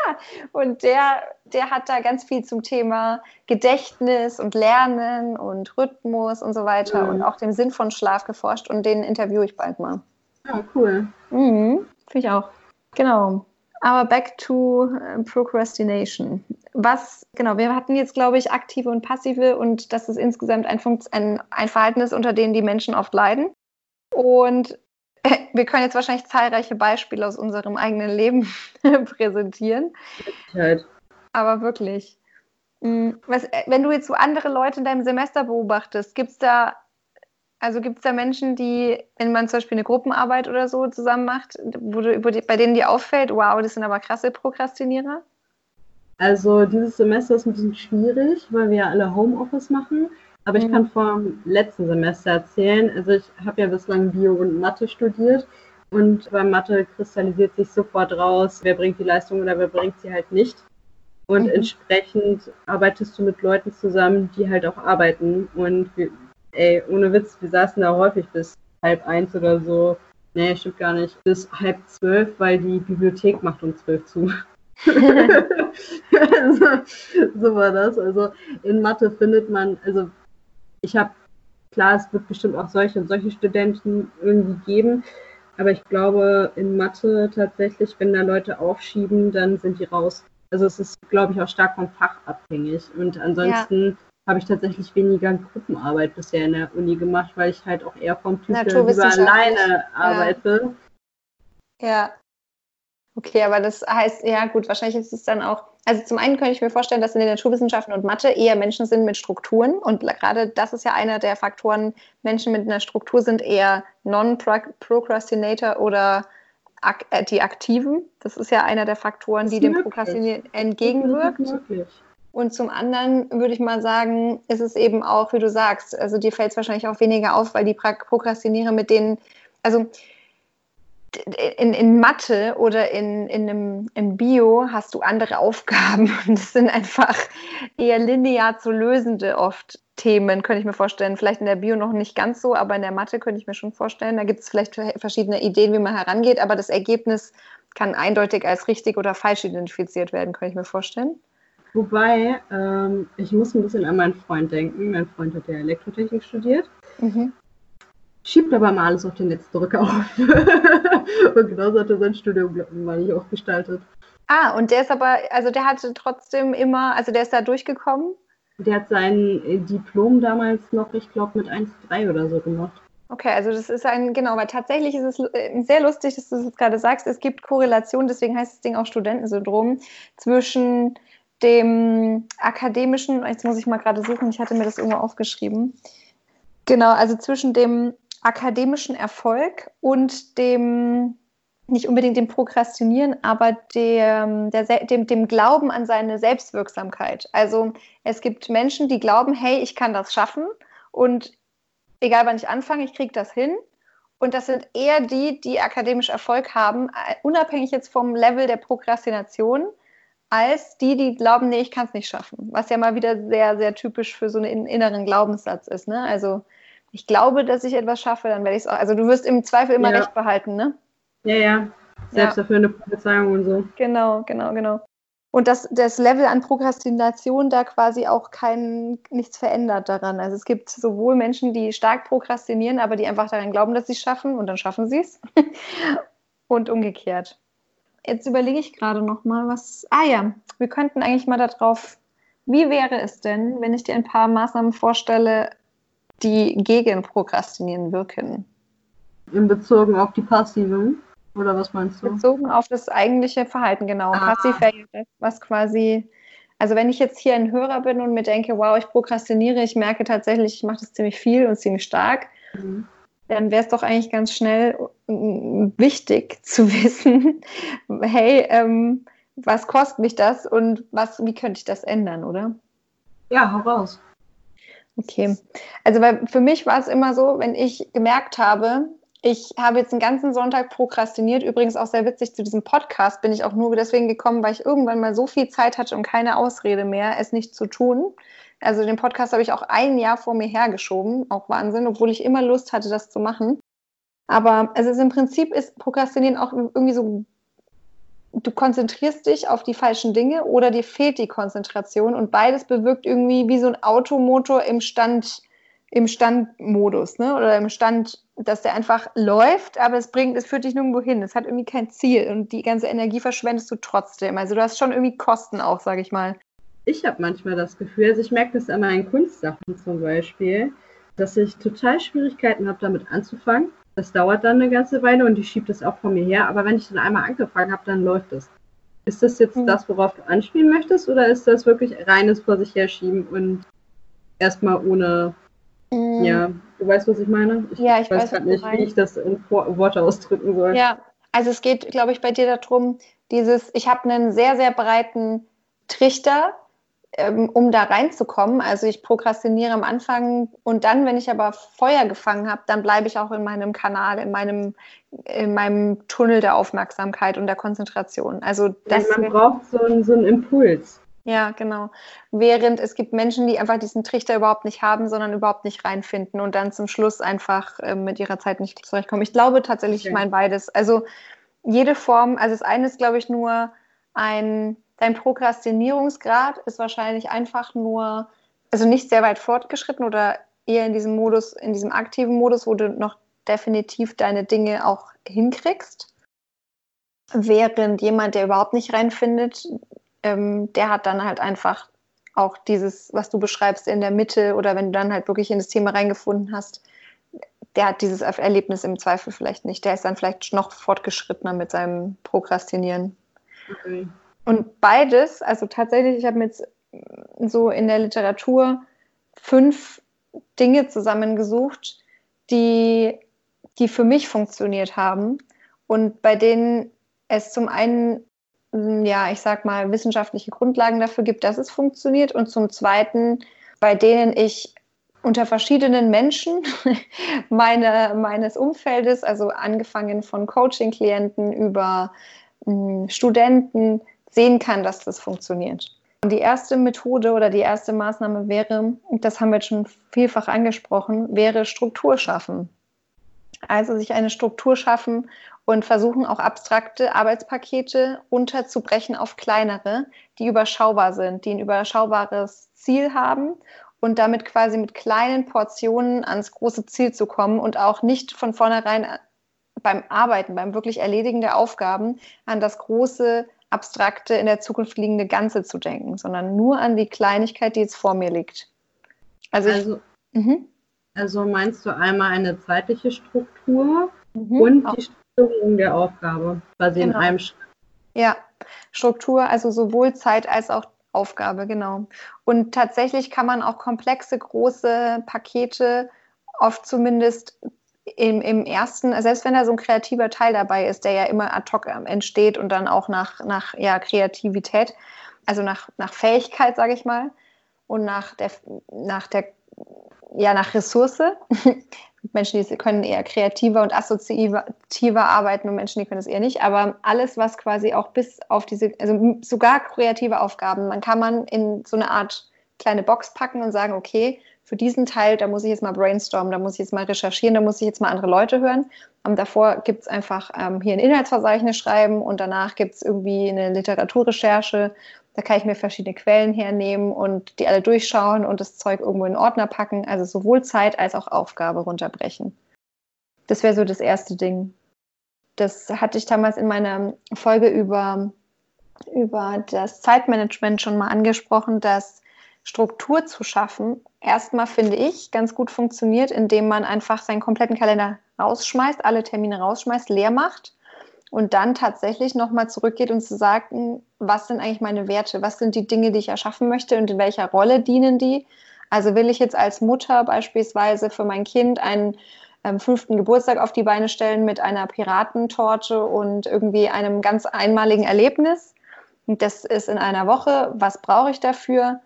und der, der hat da ganz viel zum Thema Gedächtnis und Lernen und Rhythmus und so weiter mhm. und auch dem Sinn von Schlaf geforscht und den interviewe ich bald mal. Ja, ah, cool. Mhm, Finde ich auch. Genau. Aber back to äh, Procrastination. Was, genau, wir hatten jetzt, glaube ich, aktive und passive und das ist insgesamt ein, ein, ein Verhalten ist, unter dem die Menschen oft leiden. Und äh, wir können jetzt wahrscheinlich zahlreiche Beispiele aus unserem eigenen Leben präsentieren. Halt. Aber wirklich. Mm, was, äh, wenn du jetzt so andere Leute in deinem Semester beobachtest, gibt es da also gibt es da Menschen, die, wenn man zum Beispiel eine Gruppenarbeit oder so zusammen macht, wo du, die, bei denen dir auffällt, wow, das sind aber krasse Prokrastinierer? Also dieses Semester ist ein bisschen schwierig, weil wir ja alle Homeoffice machen. Aber mhm. ich kann vom letzten Semester erzählen. Also ich habe ja bislang Bio und Mathe studiert. Und bei Mathe kristallisiert sich sofort raus, wer bringt die Leistung oder wer bringt sie halt nicht. Und mhm. entsprechend arbeitest du mit Leuten zusammen, die halt auch arbeiten. Und wir, ey, ohne Witz, wir saßen da häufig bis halb eins oder so. Nee, stimmt gar nicht. Bis halb zwölf, weil die Bibliothek macht um zwölf zu. Also, so war das. Also in Mathe findet man, also ich habe, klar, es wird bestimmt auch solche und solche Studenten irgendwie geben, aber ich glaube in Mathe tatsächlich, wenn da Leute aufschieben, dann sind die raus. Also es ist, glaube ich, auch stark vom Fach abhängig. Und ansonsten ja habe ich tatsächlich weniger Gruppenarbeit bisher in der Uni gemacht, weil ich halt auch eher vom Typ lieber alleine arbeite. Ja. ja. Okay, aber das heißt, ja gut, wahrscheinlich ist es dann auch, also zum einen könnte ich mir vorstellen, dass in den Naturwissenschaften und Mathe eher Menschen sind mit Strukturen und gerade das ist ja einer der Faktoren, Menschen mit einer Struktur sind eher Non-Procrastinator oder ak äh, die Aktiven. Das ist ja einer der Faktoren, die dem Prokrastinieren entgegenwirkt. Und zum anderen würde ich mal sagen, ist es eben auch, wie du sagst, also dir fällt es wahrscheinlich auch weniger auf, weil die Prokrastinierer mit denen, also in, in Mathe oder in, in einem, im Bio hast du andere Aufgaben und das sind einfach eher linear zu lösende oft Themen, könnte ich mir vorstellen. Vielleicht in der Bio noch nicht ganz so, aber in der Mathe könnte ich mir schon vorstellen. Da gibt es vielleicht verschiedene Ideen, wie man herangeht, aber das Ergebnis kann eindeutig als richtig oder falsch identifiziert werden, könnte ich mir vorstellen. Wobei, ähm, ich muss ein bisschen an meinen Freund denken. Mein Freund hat ja Elektrotechnik studiert. Mhm. Schiebt aber mal alles auf den letzten Drücker auf. und genauso hat er sein Studium, meine ich, auch gestaltet. Ah, und der ist aber, also der hatte trotzdem immer, also der ist da durchgekommen? Der hat sein äh, Diplom damals noch, ich glaube, mit 1,3 oder so gemacht. Okay, also das ist ein, genau, weil tatsächlich ist es äh, sehr lustig, dass du das gerade sagst. Es gibt Korrelation, deswegen heißt das Ding auch Studentensyndrom, zwischen dem akademischen, jetzt muss ich mal gerade suchen, ich hatte mir das irgendwo aufgeschrieben. Genau, also zwischen dem akademischen Erfolg und dem, nicht unbedingt dem Prokrastinieren, aber dem, der, dem, dem Glauben an seine Selbstwirksamkeit. Also es gibt Menschen, die glauben, hey, ich kann das schaffen und egal wann ich anfange, ich kriege das hin. Und das sind eher die, die akademisch Erfolg haben, äh, unabhängig jetzt vom Level der Prokrastination als die, die glauben, nee, ich kann es nicht schaffen. Was ja mal wieder sehr, sehr typisch für so einen inneren Glaubenssatz ist. Ne? Also ich glaube, dass ich etwas schaffe, dann werde ich es auch. Also du wirst im Zweifel immer ja. recht behalten, ne? Ja, ja. Selbsterfüllende ja. Prophezeiung und so. Genau, genau, genau. Und dass das Level an Prokrastination da quasi auch kein, nichts verändert daran. Also es gibt sowohl Menschen, die stark prokrastinieren, aber die einfach daran glauben, dass sie es schaffen und dann schaffen sie es. und umgekehrt. Jetzt überlege ich gerade noch mal, was. Ah ja, wir könnten eigentlich mal darauf. Wie wäre es denn, wenn ich dir ein paar Maßnahmen vorstelle, die gegen Prokrastinieren wirken? In Bezug auf die passiven? Oder was meinst du? Bezogen auf das eigentliche Verhalten, genau. Ah. Passiv wäre das, was quasi. Also wenn ich jetzt hier ein Hörer bin und mir denke, wow, ich prokrastiniere, ich merke tatsächlich, ich mache das ziemlich viel und ziemlich stark, mhm. dann wäre es doch eigentlich ganz schnell wichtig zu wissen, hey, ähm, was kostet mich das und was, wie könnte ich das ändern, oder? Ja, hau raus. Okay. Also weil für mich war es immer so, wenn ich gemerkt habe, ich habe jetzt den ganzen Sonntag prokrastiniert. Übrigens auch sehr witzig zu diesem Podcast bin ich auch nur deswegen gekommen, weil ich irgendwann mal so viel Zeit hatte und keine Ausrede mehr, es nicht zu tun. Also den Podcast habe ich auch ein Jahr vor mir hergeschoben, auch Wahnsinn, obwohl ich immer Lust hatte, das zu machen. Aber also im Prinzip ist Prokrastinieren auch irgendwie so, du konzentrierst dich auf die falschen Dinge oder dir fehlt die Konzentration und beides bewirkt irgendwie wie so ein Automotor im Stand, im Standmodus, ne? Oder im Stand, dass der einfach läuft, aber es bringt, es führt dich nirgendwo hin. Es hat irgendwie kein Ziel und die ganze Energie verschwendest du trotzdem. Also du hast schon irgendwie Kosten auch, sage ich mal. Ich habe manchmal das Gefühl, also ich merke das an meinen Kunstsachen zum Beispiel, dass ich total Schwierigkeiten habe, damit anzufangen. Das dauert dann eine ganze Weile und ich schiebe das auch von mir her. Aber wenn ich dann einmal angefangen habe, dann läuft es. Ist das jetzt mhm. das, worauf du anspielen möchtest, oder ist das wirklich reines vor sich herschieben und erstmal ohne Mhm. Ja, du weißt, was ich meine? Ich ja, ich weiß, weiß nicht, wie ich das in Worte ausdrücken soll. Ja, also es geht, glaube ich, bei dir darum, dieses, ich habe einen sehr, sehr breiten Trichter, ähm, um da reinzukommen. Also ich prokrastiniere am Anfang und dann, wenn ich aber Feuer gefangen habe, dann bleibe ich auch in meinem Kanal, in meinem, in meinem Tunnel der Aufmerksamkeit und der Konzentration. Also das ja, man braucht so einen, so einen Impuls. Ja, genau. Während es gibt Menschen, die einfach diesen Trichter überhaupt nicht haben, sondern überhaupt nicht reinfinden und dann zum Schluss einfach äh, mit ihrer Zeit nicht zurechtkommen. Ich glaube tatsächlich, okay. ich meine beides. Also jede Form, also das eine ist, glaube ich, nur ein, dein Prokrastinierungsgrad ist wahrscheinlich einfach nur, also nicht sehr weit fortgeschritten oder eher in diesem Modus, in diesem aktiven Modus, wo du noch definitiv deine Dinge auch hinkriegst. Während jemand, der überhaupt nicht reinfindet, ähm, der hat dann halt einfach auch dieses, was du beschreibst, in der Mitte oder wenn du dann halt wirklich in das Thema reingefunden hast, der hat dieses Erlebnis im Zweifel vielleicht nicht. Der ist dann vielleicht noch fortgeschrittener mit seinem Prokrastinieren. Okay. Und beides, also tatsächlich, ich habe mir jetzt so in der Literatur fünf Dinge zusammengesucht, die, die für mich funktioniert haben und bei denen es zum einen ja, ich sag mal, wissenschaftliche Grundlagen dafür gibt, dass es funktioniert. Und zum Zweiten, bei denen ich unter verschiedenen Menschen meine, meines Umfeldes, also angefangen von Coaching-Klienten über mh, hm, Studenten, sehen kann, dass das funktioniert. Und die erste Methode oder die erste Maßnahme wäre, das haben wir jetzt schon vielfach angesprochen, wäre Struktur schaffen. Also sich eine Struktur schaffen und versuchen auch abstrakte Arbeitspakete unterzubrechen auf kleinere, die überschaubar sind, die ein überschaubares Ziel haben und damit quasi mit kleinen Portionen ans große Ziel zu kommen und auch nicht von vornherein beim Arbeiten, beim wirklich Erledigen der Aufgaben an das große, abstrakte, in der Zukunft liegende Ganze zu denken, sondern nur an die Kleinigkeit, die jetzt vor mir liegt. Also, also, ich, mhm. also meinst du einmal eine zeitliche Struktur mhm, und die Struktur Strukturierung der Aufgabe, quasi genau. in einem Schritt. Ja, Struktur, also sowohl Zeit als auch Aufgabe, genau. Und tatsächlich kann man auch komplexe, große Pakete oft zumindest im, im ersten, selbst wenn da so ein kreativer Teil dabei ist, der ja immer ad hoc entsteht und dann auch nach, nach ja, Kreativität, also nach, nach Fähigkeit, sage ich mal, und nach der, nach der ja, nach Ressource, Menschen, die können eher kreativer und assoziativer arbeiten und Menschen, die können es eher nicht. Aber alles, was quasi auch bis auf diese, also sogar kreative Aufgaben, man kann man in so eine Art kleine Box packen und sagen, okay, für diesen Teil, da muss ich jetzt mal brainstormen, da muss ich jetzt mal recherchieren, da muss ich jetzt mal andere Leute hören. Ähm, davor gibt es einfach ähm, hier ein Inhaltsverzeichnis schreiben und danach gibt es irgendwie eine Literaturrecherche. Da kann ich mir verschiedene Quellen hernehmen und die alle durchschauen und das Zeug irgendwo in Ordner packen. Also sowohl Zeit als auch Aufgabe runterbrechen. Das wäre so das erste Ding. Das hatte ich damals in meiner Folge über, über das Zeitmanagement schon mal angesprochen, dass Struktur zu schaffen erstmal, finde ich, ganz gut funktioniert, indem man einfach seinen kompletten Kalender rausschmeißt, alle Termine rausschmeißt, leer macht und dann tatsächlich nochmal zurückgeht und zu sagen, was sind eigentlich meine Werte, was sind die Dinge, die ich erschaffen möchte und in welcher Rolle dienen die. Also will ich jetzt als Mutter beispielsweise für mein Kind einen ähm, fünften Geburtstag auf die Beine stellen mit einer Piratentorte und irgendwie einem ganz einmaligen Erlebnis. Und das ist in einer Woche. Was brauche ich dafür?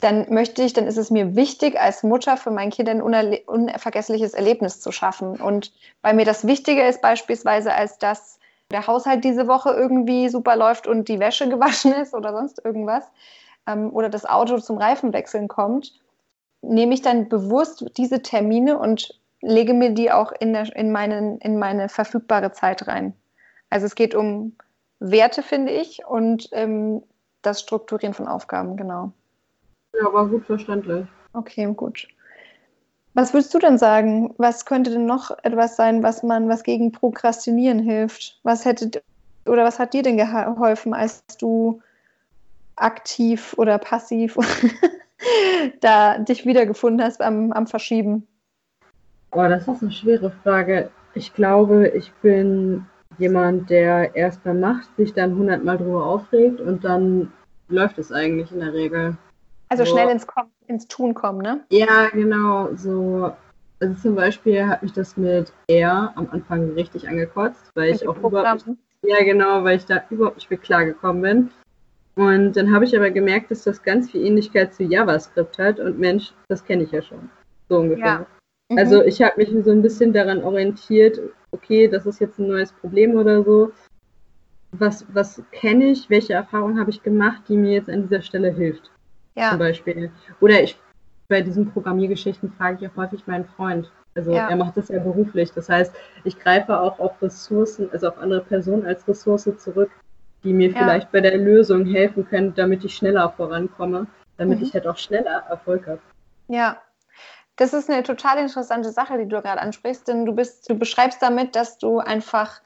Dann möchte ich, dann ist es mir wichtig, als Mutter für mein Kind ein unvergessliches Erlebnis zu schaffen. Und weil mir das wichtiger ist, beispielsweise, als dass der Haushalt diese Woche irgendwie super läuft und die Wäsche gewaschen ist oder sonst irgendwas, ähm, oder das Auto zum Reifenwechseln kommt, nehme ich dann bewusst diese Termine und lege mir die auch in, der, in, meinen, in meine verfügbare Zeit rein. Also es geht um Werte, finde ich, und ähm, das Strukturieren von Aufgaben, genau. Ja, war gut verständlich. Okay, gut. Was würdest du denn sagen? Was könnte denn noch etwas sein, was man, was gegen Prokrastinieren hilft? Was hätte oder was hat dir denn geholfen, als du aktiv oder passiv da dich wiedergefunden hast am, am Verschieben? Oh, das ist eine schwere Frage. Ich glaube, ich bin jemand, der erst beim Macht sich dann hundertmal drüber aufregt und dann läuft es eigentlich in der Regel. Also so. schnell ins, ins Tun kommen, ne? Ja, genau. So, also zum Beispiel hat mich das mit R am Anfang richtig angekotzt, weil ich auch überhaupt nicht, ja genau, weil ich da überhaupt nicht mit klargekommen bin. Und dann habe ich aber gemerkt, dass das ganz viel Ähnlichkeit zu JavaScript hat und Mensch, das kenne ich ja schon. So ungefähr. Ja. Mhm. Also ich habe mich so ein bisschen daran orientiert, okay, das ist jetzt ein neues Problem oder so. Was, was kenne ich, welche Erfahrung habe ich gemacht, die mir jetzt an dieser Stelle hilft? Ja. Zum Beispiel. Oder ich bei diesen Programmiergeschichten frage ich auch häufig meinen Freund. Also ja. er macht das ja beruflich. Das heißt, ich greife auch auf Ressourcen, also auf andere Personen als Ressource zurück, die mir ja. vielleicht bei der Lösung helfen können, damit ich schneller vorankomme, damit mhm. ich halt auch schneller Erfolg habe. Ja, das ist eine total interessante Sache, die du gerade ansprichst, denn du bist, du beschreibst damit, dass du einfach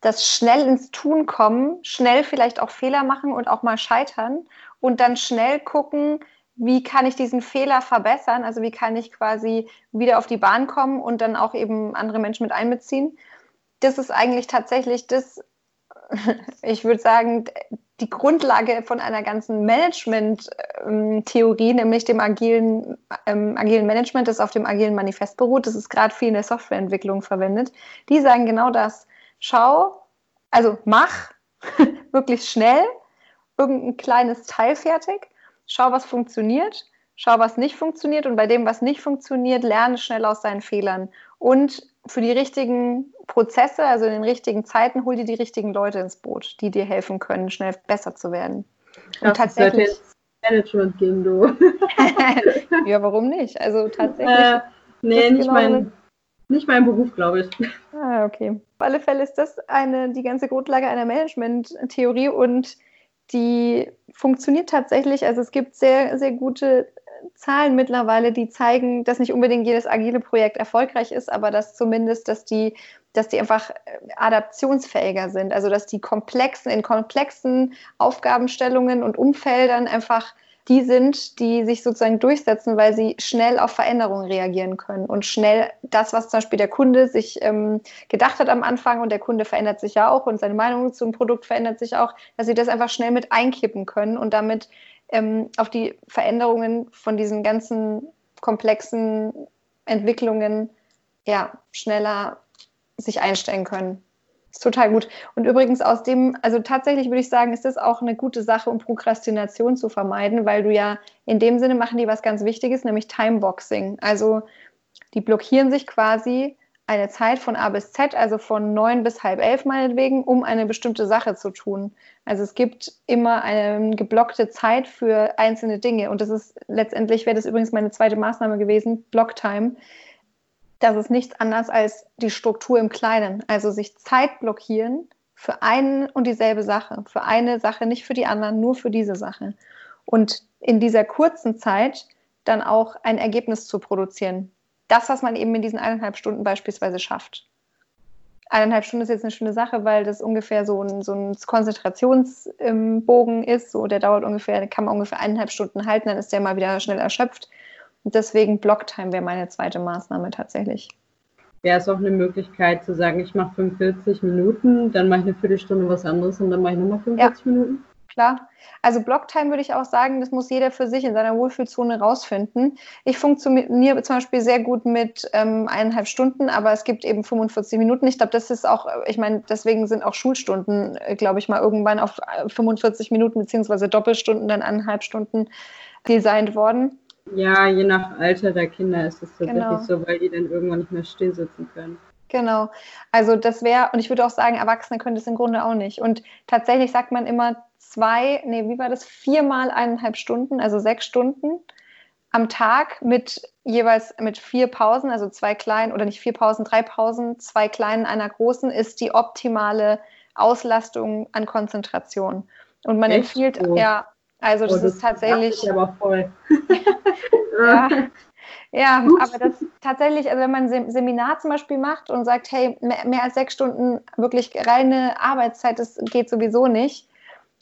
das schnell ins Tun kommen, schnell vielleicht auch Fehler machen und auch mal scheitern und dann schnell gucken, wie kann ich diesen Fehler verbessern? Also wie kann ich quasi wieder auf die Bahn kommen und dann auch eben andere Menschen mit einbeziehen? Das ist eigentlich tatsächlich das, ich würde sagen, die Grundlage von einer ganzen Management-Theorie, nämlich dem agilen, ähm, agilen Management, das auf dem agilen Manifest beruht. Das ist gerade viel in der Softwareentwicklung verwendet. Die sagen genau das. Schau, also mach wirklich schnell irgendein kleines Teil fertig. Schau, was funktioniert. Schau, was nicht funktioniert. Und bei dem, was nicht funktioniert, lerne schnell aus seinen Fehlern. Und für die richtigen Prozesse, also in den richtigen Zeiten, hol dir die richtigen Leute ins Boot, die dir helfen können, schnell besser zu werden. Und Ach, tatsächlich. Management gehen, du. ja, warum nicht? Also tatsächlich. Äh, nee, nicht, genau mein, nicht mein Beruf, glaube ich. Ah, okay. Auf alle Fälle ist das eine, die ganze Grundlage einer Management-Theorie und die funktioniert tatsächlich. Also es gibt sehr, sehr gute Zahlen mittlerweile, die zeigen, dass nicht unbedingt jedes agile Projekt erfolgreich ist, aber dass zumindest, dass die, dass die einfach äh, adaptionsfähiger sind. Also dass die komplexen, in komplexen Aufgabenstellungen und Umfeldern einfach die sind, die sich sozusagen durchsetzen, weil sie schnell auf Veränderungen reagieren können und schnell das, was zum Beispiel der Kunde sich ähm, gedacht hat am Anfang und der Kunde verändert sich ja auch und seine Meinung zum Produkt verändert sich auch, dass sie das einfach schnell mit einkippen können und damit ähm, auf die Veränderungen von diesen ganzen komplexen Entwicklungen ja, schneller sich einstellen können. Total gut. Und übrigens aus dem, also tatsächlich würde ich sagen, ist das auch eine gute Sache, um Prokrastination zu vermeiden, weil du ja in dem Sinne machen die was ganz Wichtiges, nämlich Timeboxing. Also die blockieren sich quasi eine Zeit von A bis Z, also von neun bis halb elf meinetwegen, um eine bestimmte Sache zu tun. Also es gibt immer eine geblockte Zeit für einzelne Dinge. Und das ist letztendlich, wäre das übrigens meine zweite Maßnahme gewesen, Blocktime. Das ist nichts anderes als die Struktur im Kleinen. Also sich Zeit blockieren für einen und dieselbe Sache. Für eine Sache, nicht für die anderen, nur für diese Sache. Und in dieser kurzen Zeit dann auch ein Ergebnis zu produzieren das, was man eben in diesen eineinhalb Stunden beispielsweise schafft. Eineinhalb Stunden ist jetzt eine schöne Sache, weil das ungefähr so ein, so ein Konzentrationsbogen ist. So, der dauert ungefähr, kann man ungefähr eineinhalb Stunden halten, dann ist der mal wieder schnell erschöpft. Und deswegen Blocktime wäre meine zweite Maßnahme tatsächlich. Wäre es auch eine Möglichkeit zu sagen, ich mache 45 Minuten, dann mache ich eine Viertelstunde was anderes und dann mache ich nochmal 45 ja. Minuten? klar. Also Blocktime würde ich auch sagen, das muss jeder für sich in seiner Wohlfühlzone rausfinden. Ich funktioniere zum Beispiel sehr gut mit ähm, eineinhalb Stunden, aber es gibt eben 45 Minuten. Ich glaube, das ist auch, ich meine, deswegen sind auch Schulstunden, äh, glaube ich, mal irgendwann auf 45 äh, Minuten beziehungsweise Doppelstunden, dann eineinhalb Stunden designt worden. Ja, je nach Alter der Kinder ist es tatsächlich genau. so, weil die dann irgendwann nicht mehr still sitzen können. Genau. Also das wäre, und ich würde auch sagen, Erwachsene können das im Grunde auch nicht. Und tatsächlich sagt man immer, zwei, nee, wie war das? Viermal eineinhalb Stunden, also sechs Stunden am Tag mit jeweils mit vier Pausen, also zwei kleinen oder nicht vier Pausen, drei Pausen, zwei kleinen, einer großen, ist die optimale Auslastung an Konzentration. Und man Echt? empfiehlt, oh. ja, also das, oh, das ist tatsächlich. Ich aber voll. ja, ja aber das tatsächlich, also wenn man ein Seminar zum Beispiel macht und sagt, hey, mehr, mehr als sechs Stunden wirklich reine Arbeitszeit, das geht sowieso nicht,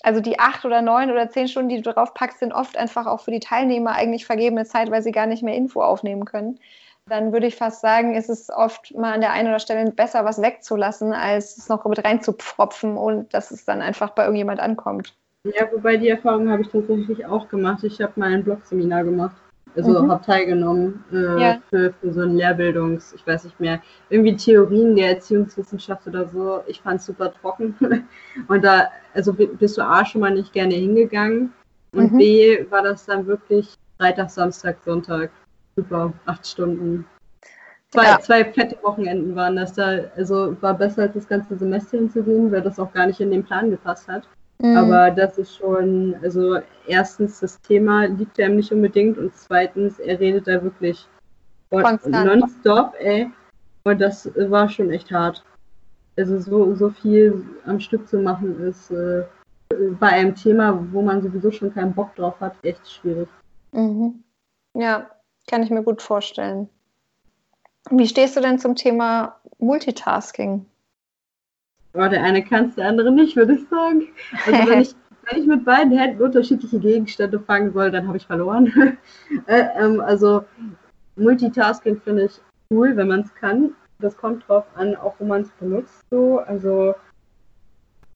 also die acht oder neun oder zehn Stunden, die du drauf packst, sind oft einfach auch für die Teilnehmer eigentlich vergebene Zeit, weil sie gar nicht mehr Info aufnehmen können. Dann würde ich fast sagen, ist es oft mal an der einen oder Stelle besser, was wegzulassen, als es noch mit reinzupfropfen und dass es dann einfach bei irgendjemand ankommt. Ja, wobei die Erfahrung habe ich tatsächlich auch gemacht. Ich habe mal ein Blog-Seminar gemacht also mhm. habe teilgenommen äh, ja. für, für so ein Lehrbildungs, ich weiß nicht mehr, irgendwie Theorien der Erziehungswissenschaft oder so. Ich fand es super trocken. Und da, also bist du A schon mal nicht gerne hingegangen und mhm. B war das dann wirklich Freitag, Samstag, Sonntag. Super, acht Stunden. Zwei, ja. zwei fette Wochenenden waren das da. Also war besser als das ganze Semester hinzugehen, weil das auch gar nicht in den Plan gepasst hat. Mhm. Aber das ist schon, also erstens, das Thema liegt ihm nicht unbedingt und zweitens, er redet da wirklich nonstop, ey. Und das war schon echt hart. Also so, so viel am Stück zu machen ist äh, bei einem Thema, wo man sowieso schon keinen Bock drauf hat, echt schwierig. Mhm. Ja, kann ich mir gut vorstellen. Wie stehst du denn zum Thema Multitasking? Oh, der eine kann es, der andere nicht, würde ich sagen. Also wenn ich, wenn ich mit beiden Händen unterschiedliche Gegenstände fangen soll, dann habe ich verloren. äh, ähm, also Multitasking finde ich cool, wenn man es kann. Das kommt drauf an, auch wo man es benutzt. So. Also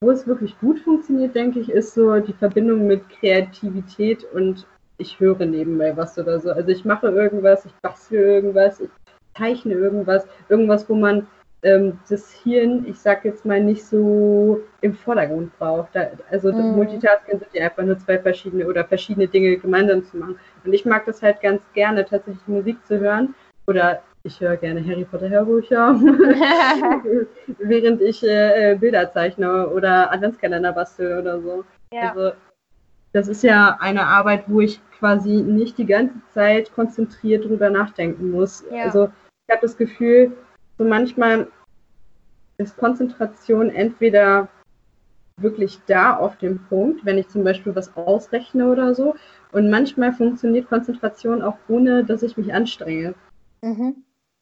wo es wirklich gut funktioniert, denke ich, ist so die Verbindung mit Kreativität und ich höre nebenbei was oder so. Also ich mache irgendwas, ich bastel irgendwas, ich zeichne irgendwas, irgendwas, wo man ähm, das Hirn, ich sag jetzt mal, nicht so im Vordergrund braucht. Da, also mhm. Multitasking sind ja einfach nur zwei verschiedene oder verschiedene Dinge gemeinsam zu machen. Und ich mag das halt ganz gerne, tatsächlich Musik zu hören. Oder ich höre gerne Harry Potter Hörbücher, während ich äh, Bilder zeichne oder Adventskalender bastel oder so. Ja. Also das ist ja eine Arbeit, wo ich quasi nicht die ganze Zeit konzentriert drüber nachdenken muss. Ja. Also ich habe das Gefühl, so manchmal ist Konzentration entweder wirklich da auf dem Punkt, wenn ich zum Beispiel was ausrechne oder so. Und manchmal funktioniert Konzentration auch ohne, dass ich mich anstrenge. Mhm.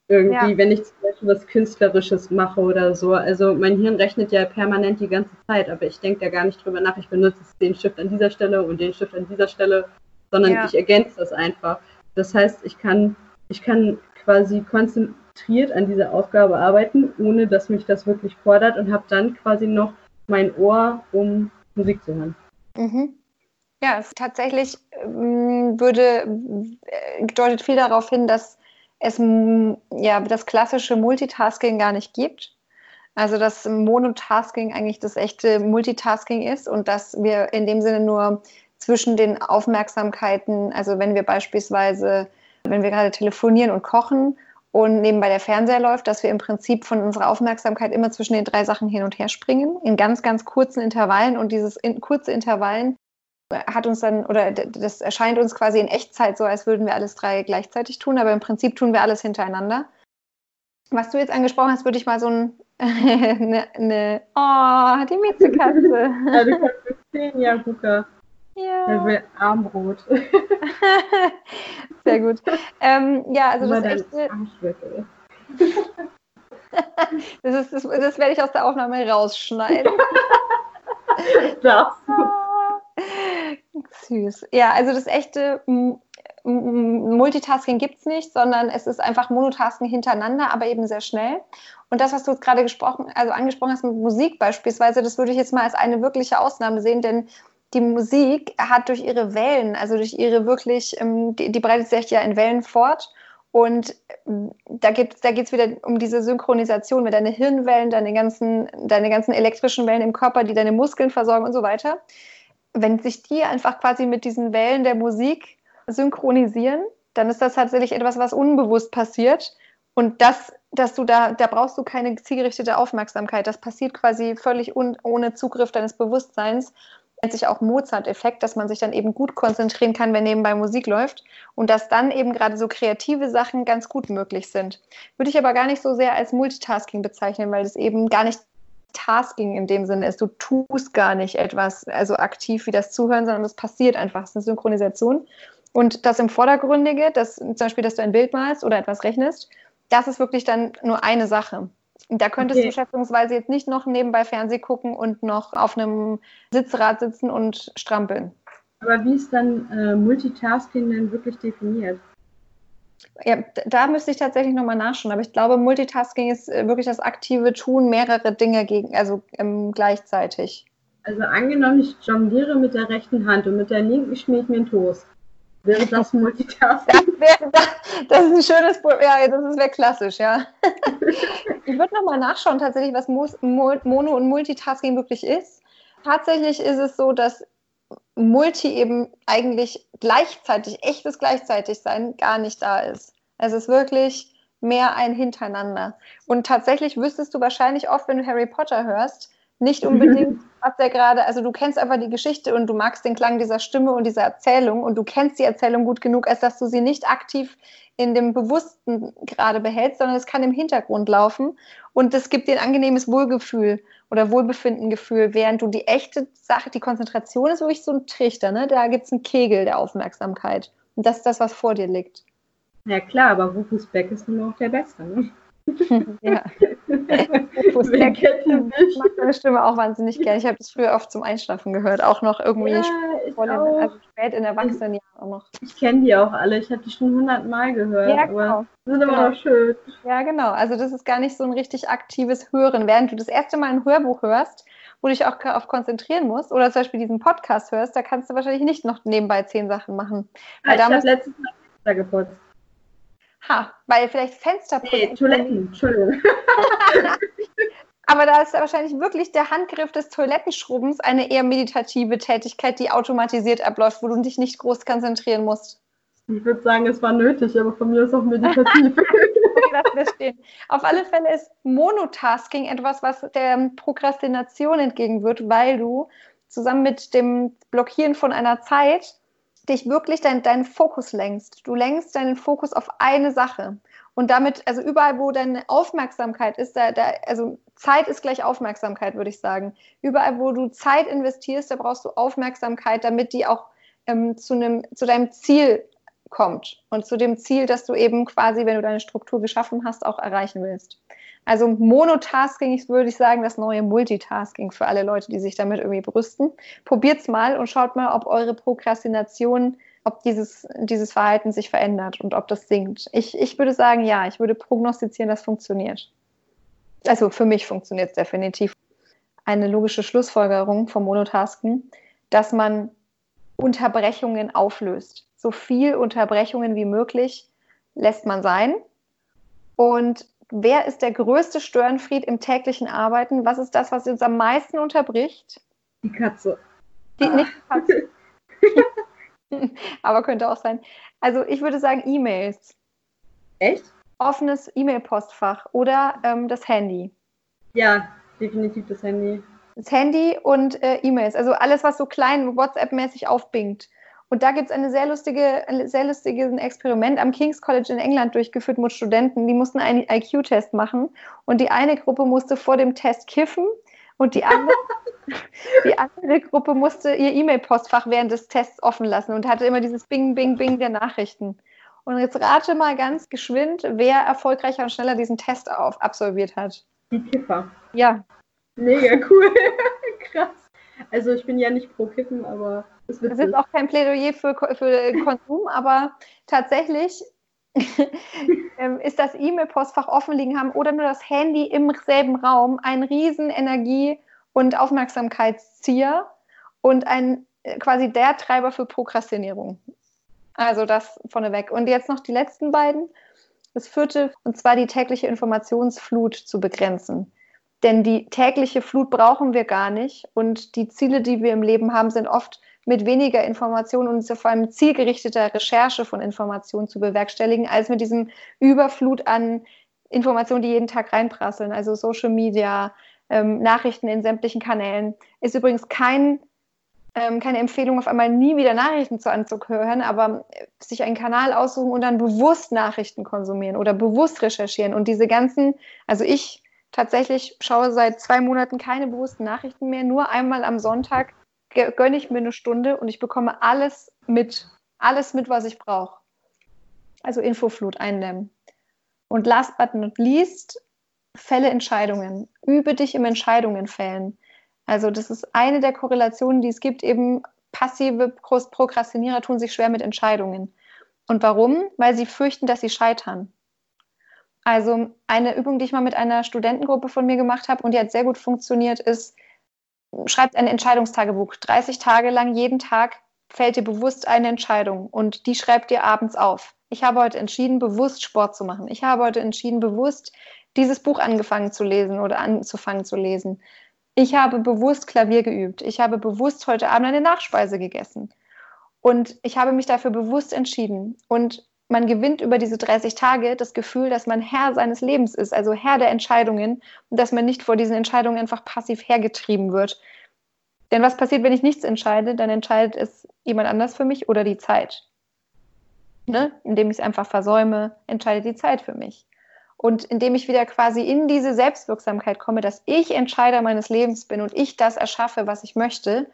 Irgendwie, ja. wenn ich zum Beispiel was Künstlerisches mache oder so. Also mein Hirn rechnet ja permanent die ganze Zeit, aber ich denke da gar nicht drüber nach. Ich benutze den Stift an dieser Stelle und den Stift an dieser Stelle, sondern ja. ich ergänze das einfach. Das heißt, ich kann, ich kann quasi konzentrieren konzentriert an dieser Aufgabe arbeiten, ohne dass mich das wirklich fordert und habe dann quasi noch mein Ohr, um Musik zu hören. Mhm. Ja, es tatsächlich ähm, würde, äh, deutet viel darauf hin, dass es ja das klassische Multitasking gar nicht gibt. Also dass Monotasking eigentlich das echte Multitasking ist und dass wir in dem Sinne nur zwischen den Aufmerksamkeiten, also wenn wir beispielsweise, wenn wir gerade telefonieren und kochen und nebenbei der Fernseher läuft, dass wir im Prinzip von unserer Aufmerksamkeit immer zwischen den drei Sachen hin und her springen, in ganz, ganz kurzen Intervallen. Und dieses in, kurze Intervallen hat uns dann, oder das erscheint uns quasi in Echtzeit so, als würden wir alles drei gleichzeitig tun, aber im Prinzip tun wir alles hintereinander. Was du jetzt angesprochen hast, würde ich mal so ein, eine, eine, oh, die Mietzekatze. Ja, du kannst sehen, ja, Luca. Ja. Der will Armbrot. Sehr gut. Ähm, ja, also das echte. das, ist, das, das werde ich aus der Aufnahme rausschneiden. Darfst Süß. Ja, also das echte Multitasking gibt es nicht, sondern es ist einfach Monotasking hintereinander, aber eben sehr schnell. Und das, was du gerade gesprochen, also angesprochen hast mit Musik beispielsweise, das würde ich jetzt mal als eine wirkliche Ausnahme sehen, denn die Musik hat durch ihre Wellen, also durch ihre wirklich, ähm, die, die breitet sich ja in Wellen fort. Und ähm, da geht es da geht's wieder um diese Synchronisation mit deinen Hirnwellen, deine ganzen, deine ganzen elektrischen Wellen im Körper, die deine Muskeln versorgen und so weiter. Wenn sich die einfach quasi mit diesen Wellen der Musik synchronisieren, dann ist das tatsächlich etwas, was unbewusst passiert. Und das, dass du da, da brauchst du keine zielgerichtete Aufmerksamkeit. Das passiert quasi völlig un, ohne Zugriff deines Bewusstseins nennt sich auch Mozart-Effekt, dass man sich dann eben gut konzentrieren kann, wenn nebenbei Musik läuft und dass dann eben gerade so kreative Sachen ganz gut möglich sind. Würde ich aber gar nicht so sehr als Multitasking bezeichnen, weil es eben gar nicht Tasking in dem Sinne ist. Du tust gar nicht etwas, also aktiv wie das Zuhören, sondern es passiert einfach. Es ist eine Synchronisation. Und das im Vordergründige, das, zum Beispiel, dass du ein Bild malst oder etwas rechnest, das ist wirklich dann nur eine Sache. Da könntest okay. du schätzungsweise jetzt nicht noch nebenbei Fernseh gucken und noch auf einem Sitzrad sitzen und strampeln. Aber wie ist dann äh, Multitasking denn wirklich definiert? Ja, da müsste ich tatsächlich nochmal nachschauen. Aber ich glaube, Multitasking ist äh, wirklich das aktive Tun mehrerer Dinge gegen, also ähm, gleichzeitig. Also angenommen, ich jongliere mit der rechten Hand und mit der linken schmier ich mir einen Toast. Wäre das Multitasking? Das, wär, das, das, ist ein schönes, ja, das wäre klassisch, ja. Ich würde nochmal nachschauen, tatsächlich, was Mono- und Multitasking wirklich ist. Tatsächlich ist es so, dass Multi eben eigentlich gleichzeitig, echtes Gleichzeitigsein gar nicht da ist. Es ist wirklich mehr ein Hintereinander. Und tatsächlich wüsstest du wahrscheinlich oft, wenn du Harry Potter hörst, nicht unbedingt, was der gerade, also du kennst einfach die Geschichte und du magst den Klang dieser Stimme und dieser Erzählung und du kennst die Erzählung gut genug, als dass du sie nicht aktiv in dem Bewussten gerade behältst, sondern es kann im Hintergrund laufen und es gibt dir ein angenehmes Wohlgefühl oder Wohlbefindengefühl, während du die echte Sache, die Konzentration ist wirklich so ein Trichter, ne? da gibt es einen Kegel der Aufmerksamkeit und das ist das, was vor dir liegt. Ja klar, aber Rufus Beck ist nun auch der Beste. Ne? ja. Wer kennt nicht? Ich mag seine Stimme auch wahnsinnig gerne. Ich habe das früher oft zum Einschlafen gehört, auch noch irgendwie ja, voll in, also spät in Erwachsenenjahren auch noch. Ich kenne die auch alle, ich habe die schon hundertmal gehört, ja, genau. aber sind immer genau. noch schön. Ja, genau. Also das ist gar nicht so ein richtig aktives Hören. Während du das erste Mal ein Hörbuch hörst, wo du dich auch darauf konzentrieren musst, oder zum Beispiel diesen Podcast hörst, da kannst du wahrscheinlich nicht noch nebenbei zehn Sachen machen. Weil ah, ich habe letztes Mal Fenster geputzt. Ha, weil vielleicht Fensterputzen. Nee, Toiletten, Entschuldigung. Aber da ist wahrscheinlich wirklich der Handgriff des Toilettenschrubbens eine eher meditative Tätigkeit, die automatisiert abläuft, wo du dich nicht groß konzentrieren musst. Ich würde sagen, es war nötig, aber von mir ist auch meditativ. Auf alle Fälle ist Monotasking etwas, was der Prokrastination entgegenwirkt, weil du zusammen mit dem Blockieren von einer Zeit dich wirklich dein, deinen Fokus lenkst. Du lenkst deinen Fokus auf eine Sache. Und damit, also überall, wo deine Aufmerksamkeit ist, da, da, also Zeit ist gleich Aufmerksamkeit, würde ich sagen. Überall, wo du Zeit investierst, da brauchst du Aufmerksamkeit, damit die auch ähm, zu, einem, zu deinem Ziel kommt und zu dem Ziel, das du eben quasi, wenn du deine Struktur geschaffen hast, auch erreichen willst. Also Monotasking ist, würde ich sagen, das neue Multitasking für alle Leute, die sich damit irgendwie brüsten. Probiert's mal und schaut mal, ob eure Prokrastination, ob dieses, dieses Verhalten sich verändert und ob das sinkt. Ich, ich würde sagen, ja, ich würde prognostizieren, das funktioniert. Also für mich funktioniert es definitiv. Eine logische Schlussfolgerung vom Monotasken, dass man Unterbrechungen auflöst. So viel Unterbrechungen wie möglich lässt man sein. Und wer ist der größte Störenfried im täglichen Arbeiten? Was ist das, was uns am meisten unterbricht? Die Katze. Die, nicht die Katze. Aber könnte auch sein. Also ich würde sagen E-Mails. Echt? offenes E-Mail-Postfach oder ähm, das Handy? Ja, definitiv das Handy. Das Handy und äh, E-Mails, also alles, was so klein WhatsApp-mäßig aufbingt. Und da gibt es eine sehr lustige, ein sehr lustiges Experiment am King's College in England durchgeführt mit Studenten. Die mussten einen IQ-Test machen und die eine Gruppe musste vor dem Test kiffen und die andere, die andere Gruppe musste ihr E-Mail-Postfach während des Tests offen lassen und hatte immer dieses Bing, Bing, Bing der Nachrichten. Und jetzt rate mal ganz geschwind, wer erfolgreicher und schneller diesen Test auf, absolviert hat. Die Kiffer. Ja. Mega cool. Krass. Also ich bin ja nicht pro Kiffen, aber das ist, ist auch kein Plädoyer für, für Konsum, aber tatsächlich ähm, ist das E-Mail-Postfach offen liegen haben oder nur das Handy im selben Raum ein riesen Energie- und Aufmerksamkeitszieher und ein äh, quasi der Treiber für Prokrastinierung. Also das vorneweg. Und jetzt noch die letzten beiden. Das vierte, und zwar die tägliche Informationsflut zu begrenzen. Denn die tägliche Flut brauchen wir gar nicht. Und die Ziele, die wir im Leben haben, sind oft mit weniger Informationen und vor allem zielgerichteter Recherche von Informationen zu bewerkstelligen, als mit diesem Überflut an Informationen, die jeden Tag reinprasseln. Also Social Media, ähm, Nachrichten in sämtlichen Kanälen. Ist übrigens kein ähm, keine Empfehlung, auf einmal nie wieder Nachrichten zu anzuhören, aber sich einen Kanal aussuchen und dann bewusst Nachrichten konsumieren oder bewusst recherchieren und diese ganzen, also ich tatsächlich schaue seit zwei Monaten keine bewussten Nachrichten mehr, nur einmal am Sonntag gönne ich mir eine Stunde und ich bekomme alles mit, alles mit, was ich brauche. Also Infoflut eindämmen. Und last but not least, fälle Entscheidungen. Übe dich im Entscheidungen fällen. Also das ist eine der Korrelationen, die es gibt. Eben passive Prokrastinierer tun sich schwer mit Entscheidungen. Und warum? Weil sie fürchten, dass sie scheitern. Also eine Übung, die ich mal mit einer Studentengruppe von mir gemacht habe und die hat sehr gut funktioniert, ist, schreibt ein Entscheidungstagebuch. 30 Tage lang, jeden Tag fällt dir bewusst eine Entscheidung und die schreibt dir abends auf. Ich habe heute entschieden, bewusst Sport zu machen. Ich habe heute entschieden, bewusst dieses Buch angefangen zu lesen oder anzufangen zu lesen. Ich habe bewusst Klavier geübt. Ich habe bewusst heute Abend eine Nachspeise gegessen. Und ich habe mich dafür bewusst entschieden. Und man gewinnt über diese 30 Tage das Gefühl, dass man Herr seines Lebens ist, also Herr der Entscheidungen und dass man nicht vor diesen Entscheidungen einfach passiv hergetrieben wird. Denn was passiert, wenn ich nichts entscheide? Dann entscheidet es jemand anders für mich oder die Zeit. Ne? Indem ich es einfach versäume, entscheidet die Zeit für mich. Und indem ich wieder quasi in diese Selbstwirksamkeit komme, dass ich Entscheider meines Lebens bin und ich das erschaffe, was ich möchte,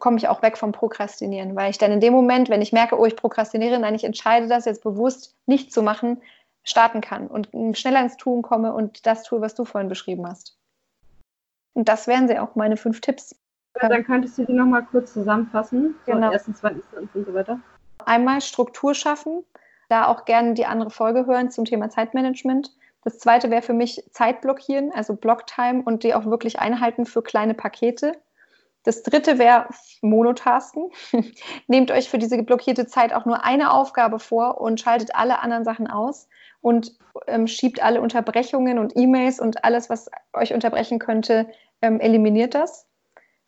komme ich auch weg vom Prokrastinieren, weil ich dann in dem Moment, wenn ich merke, oh, ich prokrastiniere, nein, ich entscheide das jetzt bewusst nicht zu machen, starten kann und schneller ins Tun komme und das tue, was du vorhin beschrieben hast. Und das wären sie auch meine fünf Tipps. Ja, dann könntest du die nochmal kurz zusammenfassen. Genau. So, ersten, zweiten und so weiter. Einmal Struktur schaffen, da auch gerne die andere Folge hören zum Thema Zeitmanagement. Das zweite wäre für mich Zeit blockieren, also Blocktime und die auch wirklich einhalten für kleine Pakete. Das dritte wäre Monotasken. Nehmt euch für diese blockierte Zeit auch nur eine Aufgabe vor und schaltet alle anderen Sachen aus und ähm, schiebt alle Unterbrechungen und E-Mails und alles, was euch unterbrechen könnte, ähm, eliminiert das.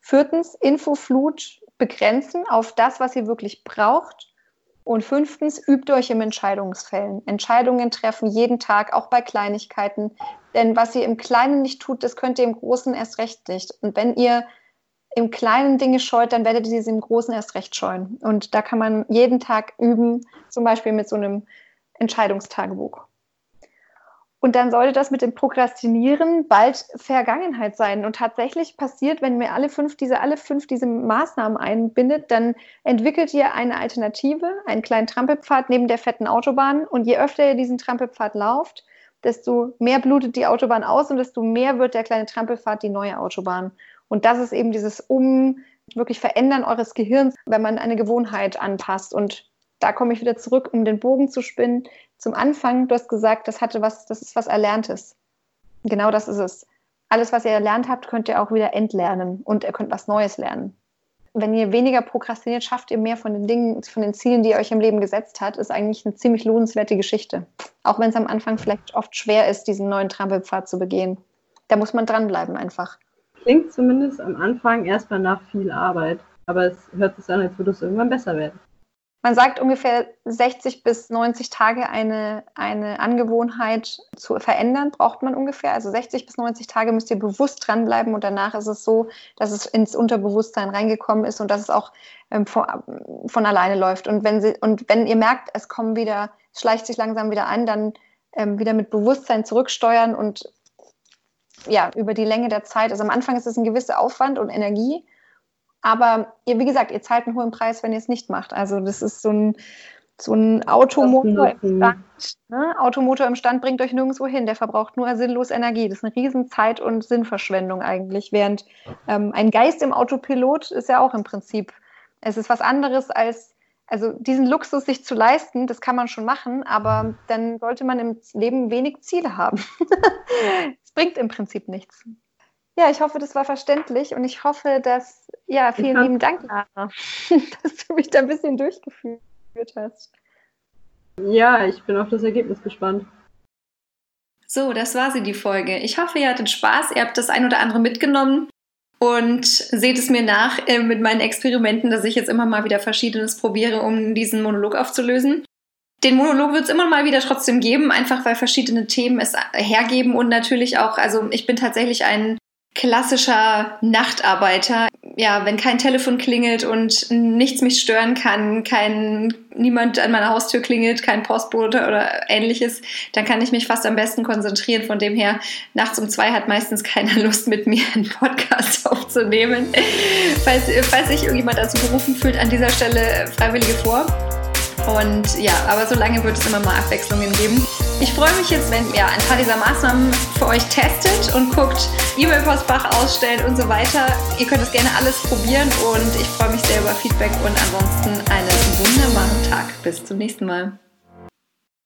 Viertens, Infoflut begrenzen auf das, was ihr wirklich braucht und fünftens, übt euch im Entscheidungsfällen. Entscheidungen treffen jeden Tag, auch bei Kleinigkeiten. Denn was ihr im Kleinen nicht tut, das könnt ihr im Großen erst recht nicht. Und wenn ihr im Kleinen Dinge scheut, dann werdet ihr sie im Großen erst recht scheuen. Und da kann man jeden Tag üben, zum Beispiel mit so einem Entscheidungstagebuch. Und dann sollte das mit dem Prokrastinieren bald Vergangenheit sein. Und tatsächlich passiert, wenn wir alle fünf diese, alle fünf diese Maßnahmen einbindet, dann entwickelt ihr eine Alternative, einen kleinen Trampelpfad neben der fetten Autobahn. Und je öfter ihr diesen Trampelpfad lauft, desto mehr blutet die Autobahn aus und desto mehr wird der kleine Trampelpfad die neue Autobahn. Und das ist eben dieses Um, wirklich Verändern eures Gehirns, wenn man eine Gewohnheit anpasst. Und da komme ich wieder zurück, um den Bogen zu spinnen zum Anfang, du hast gesagt, das hatte was, das ist was Erlerntes. Genau das ist es. Alles, was ihr erlernt habt, könnt ihr auch wieder entlernen und ihr könnt was Neues lernen. Wenn ihr weniger prokrastiniert, schafft ihr mehr von den Dingen, von den Zielen, die ihr euch im Leben gesetzt habt, ist eigentlich eine ziemlich lohnenswerte Geschichte. Auch wenn es am Anfang vielleicht oft schwer ist, diesen neuen Trampelpfad zu begehen. Da muss man dranbleiben einfach. Klingt zumindest am Anfang erstmal nach viel Arbeit. Aber es hört sich an, als würde es irgendwann besser werden. man sagt ungefähr 60 bis 90 Tage eine, eine Angewohnheit zu verändern, braucht man ungefähr. Also 60 bis 90 Tage müsst ihr bewusst dranbleiben und danach ist es so, dass es ins Unterbewusstsein reingekommen ist und dass es auch ähm, von, von, alleine läuft. Und wenn, sie, und wenn ihr merkt, es kommen wieder, es schleicht sich langsam wieder an, dann ähm, wieder mit Bewusstsein zurücksteuern und ja, über die Länge der Zeit. Also am Anfang ist es ein gewisser Aufwand und Energie aber ihr, wie gesagt, ihr zahlt einen hohen Preis, wenn ihr es nicht macht. Also das ist so ein, so ein Automotor im Stand. Ne? Automotor im Stand bringt euch nirgendwo hin. Der verbraucht nur sinnlos Energie. Das ist eine riesen Zeit- und Sinnverschwendung eigentlich. Während ähm, ein Geist im Autopilot ist ja auch im Prinzip, es ist was anderes als, also diesen Luxus sich zu leisten, das kann man schon machen, aber dann sollte man im Leben wenig Ziele haben. Es bringt im Prinzip nichts. Ja, ich hoffe, das war verständlich und ich hoffe, dass, ja, vielen lieben Dank, Lara, dass du mich da ein bisschen durchgeführt hast. Ja, ich bin auf das Ergebnis gespannt. So, das war sie, die Folge. Ich hoffe, ihr hattet Spaß, ihr habt das ein oder andere mitgenommen und seht es mir nach äh, mit meinen Experimenten, dass ich jetzt immer mal wieder Verschiedenes probiere, um diesen Monolog aufzulösen. Den Monolog wird es immer mal wieder trotzdem geben, einfach weil verschiedene Themen es hergeben und natürlich auch, also ich bin tatsächlich ein klassischer Nachtarbeiter. Ja, wenn kein Telefon klingelt und nichts mich stören kann, kein niemand an meiner Haustür klingelt, kein Postbote oder ähnliches, dann kann ich mich fast am besten konzentrieren. Von dem her, nachts um zwei hat meistens keiner Lust, mit mir einen Podcast aufzunehmen. falls, falls sich irgendjemand dazu berufen fühlt, an dieser Stelle Freiwillige vor. Und ja, aber so lange wird es immer mal Abwechslungen geben. Ich freue mich jetzt, wenn ihr ein paar dieser Maßnahmen für euch testet und guckt, E-Mail-Postfach ausstellt und so weiter. Ihr könnt es gerne alles probieren und ich freue mich sehr über Feedback und ansonsten einen wunderbaren Tag. Bis zum nächsten Mal.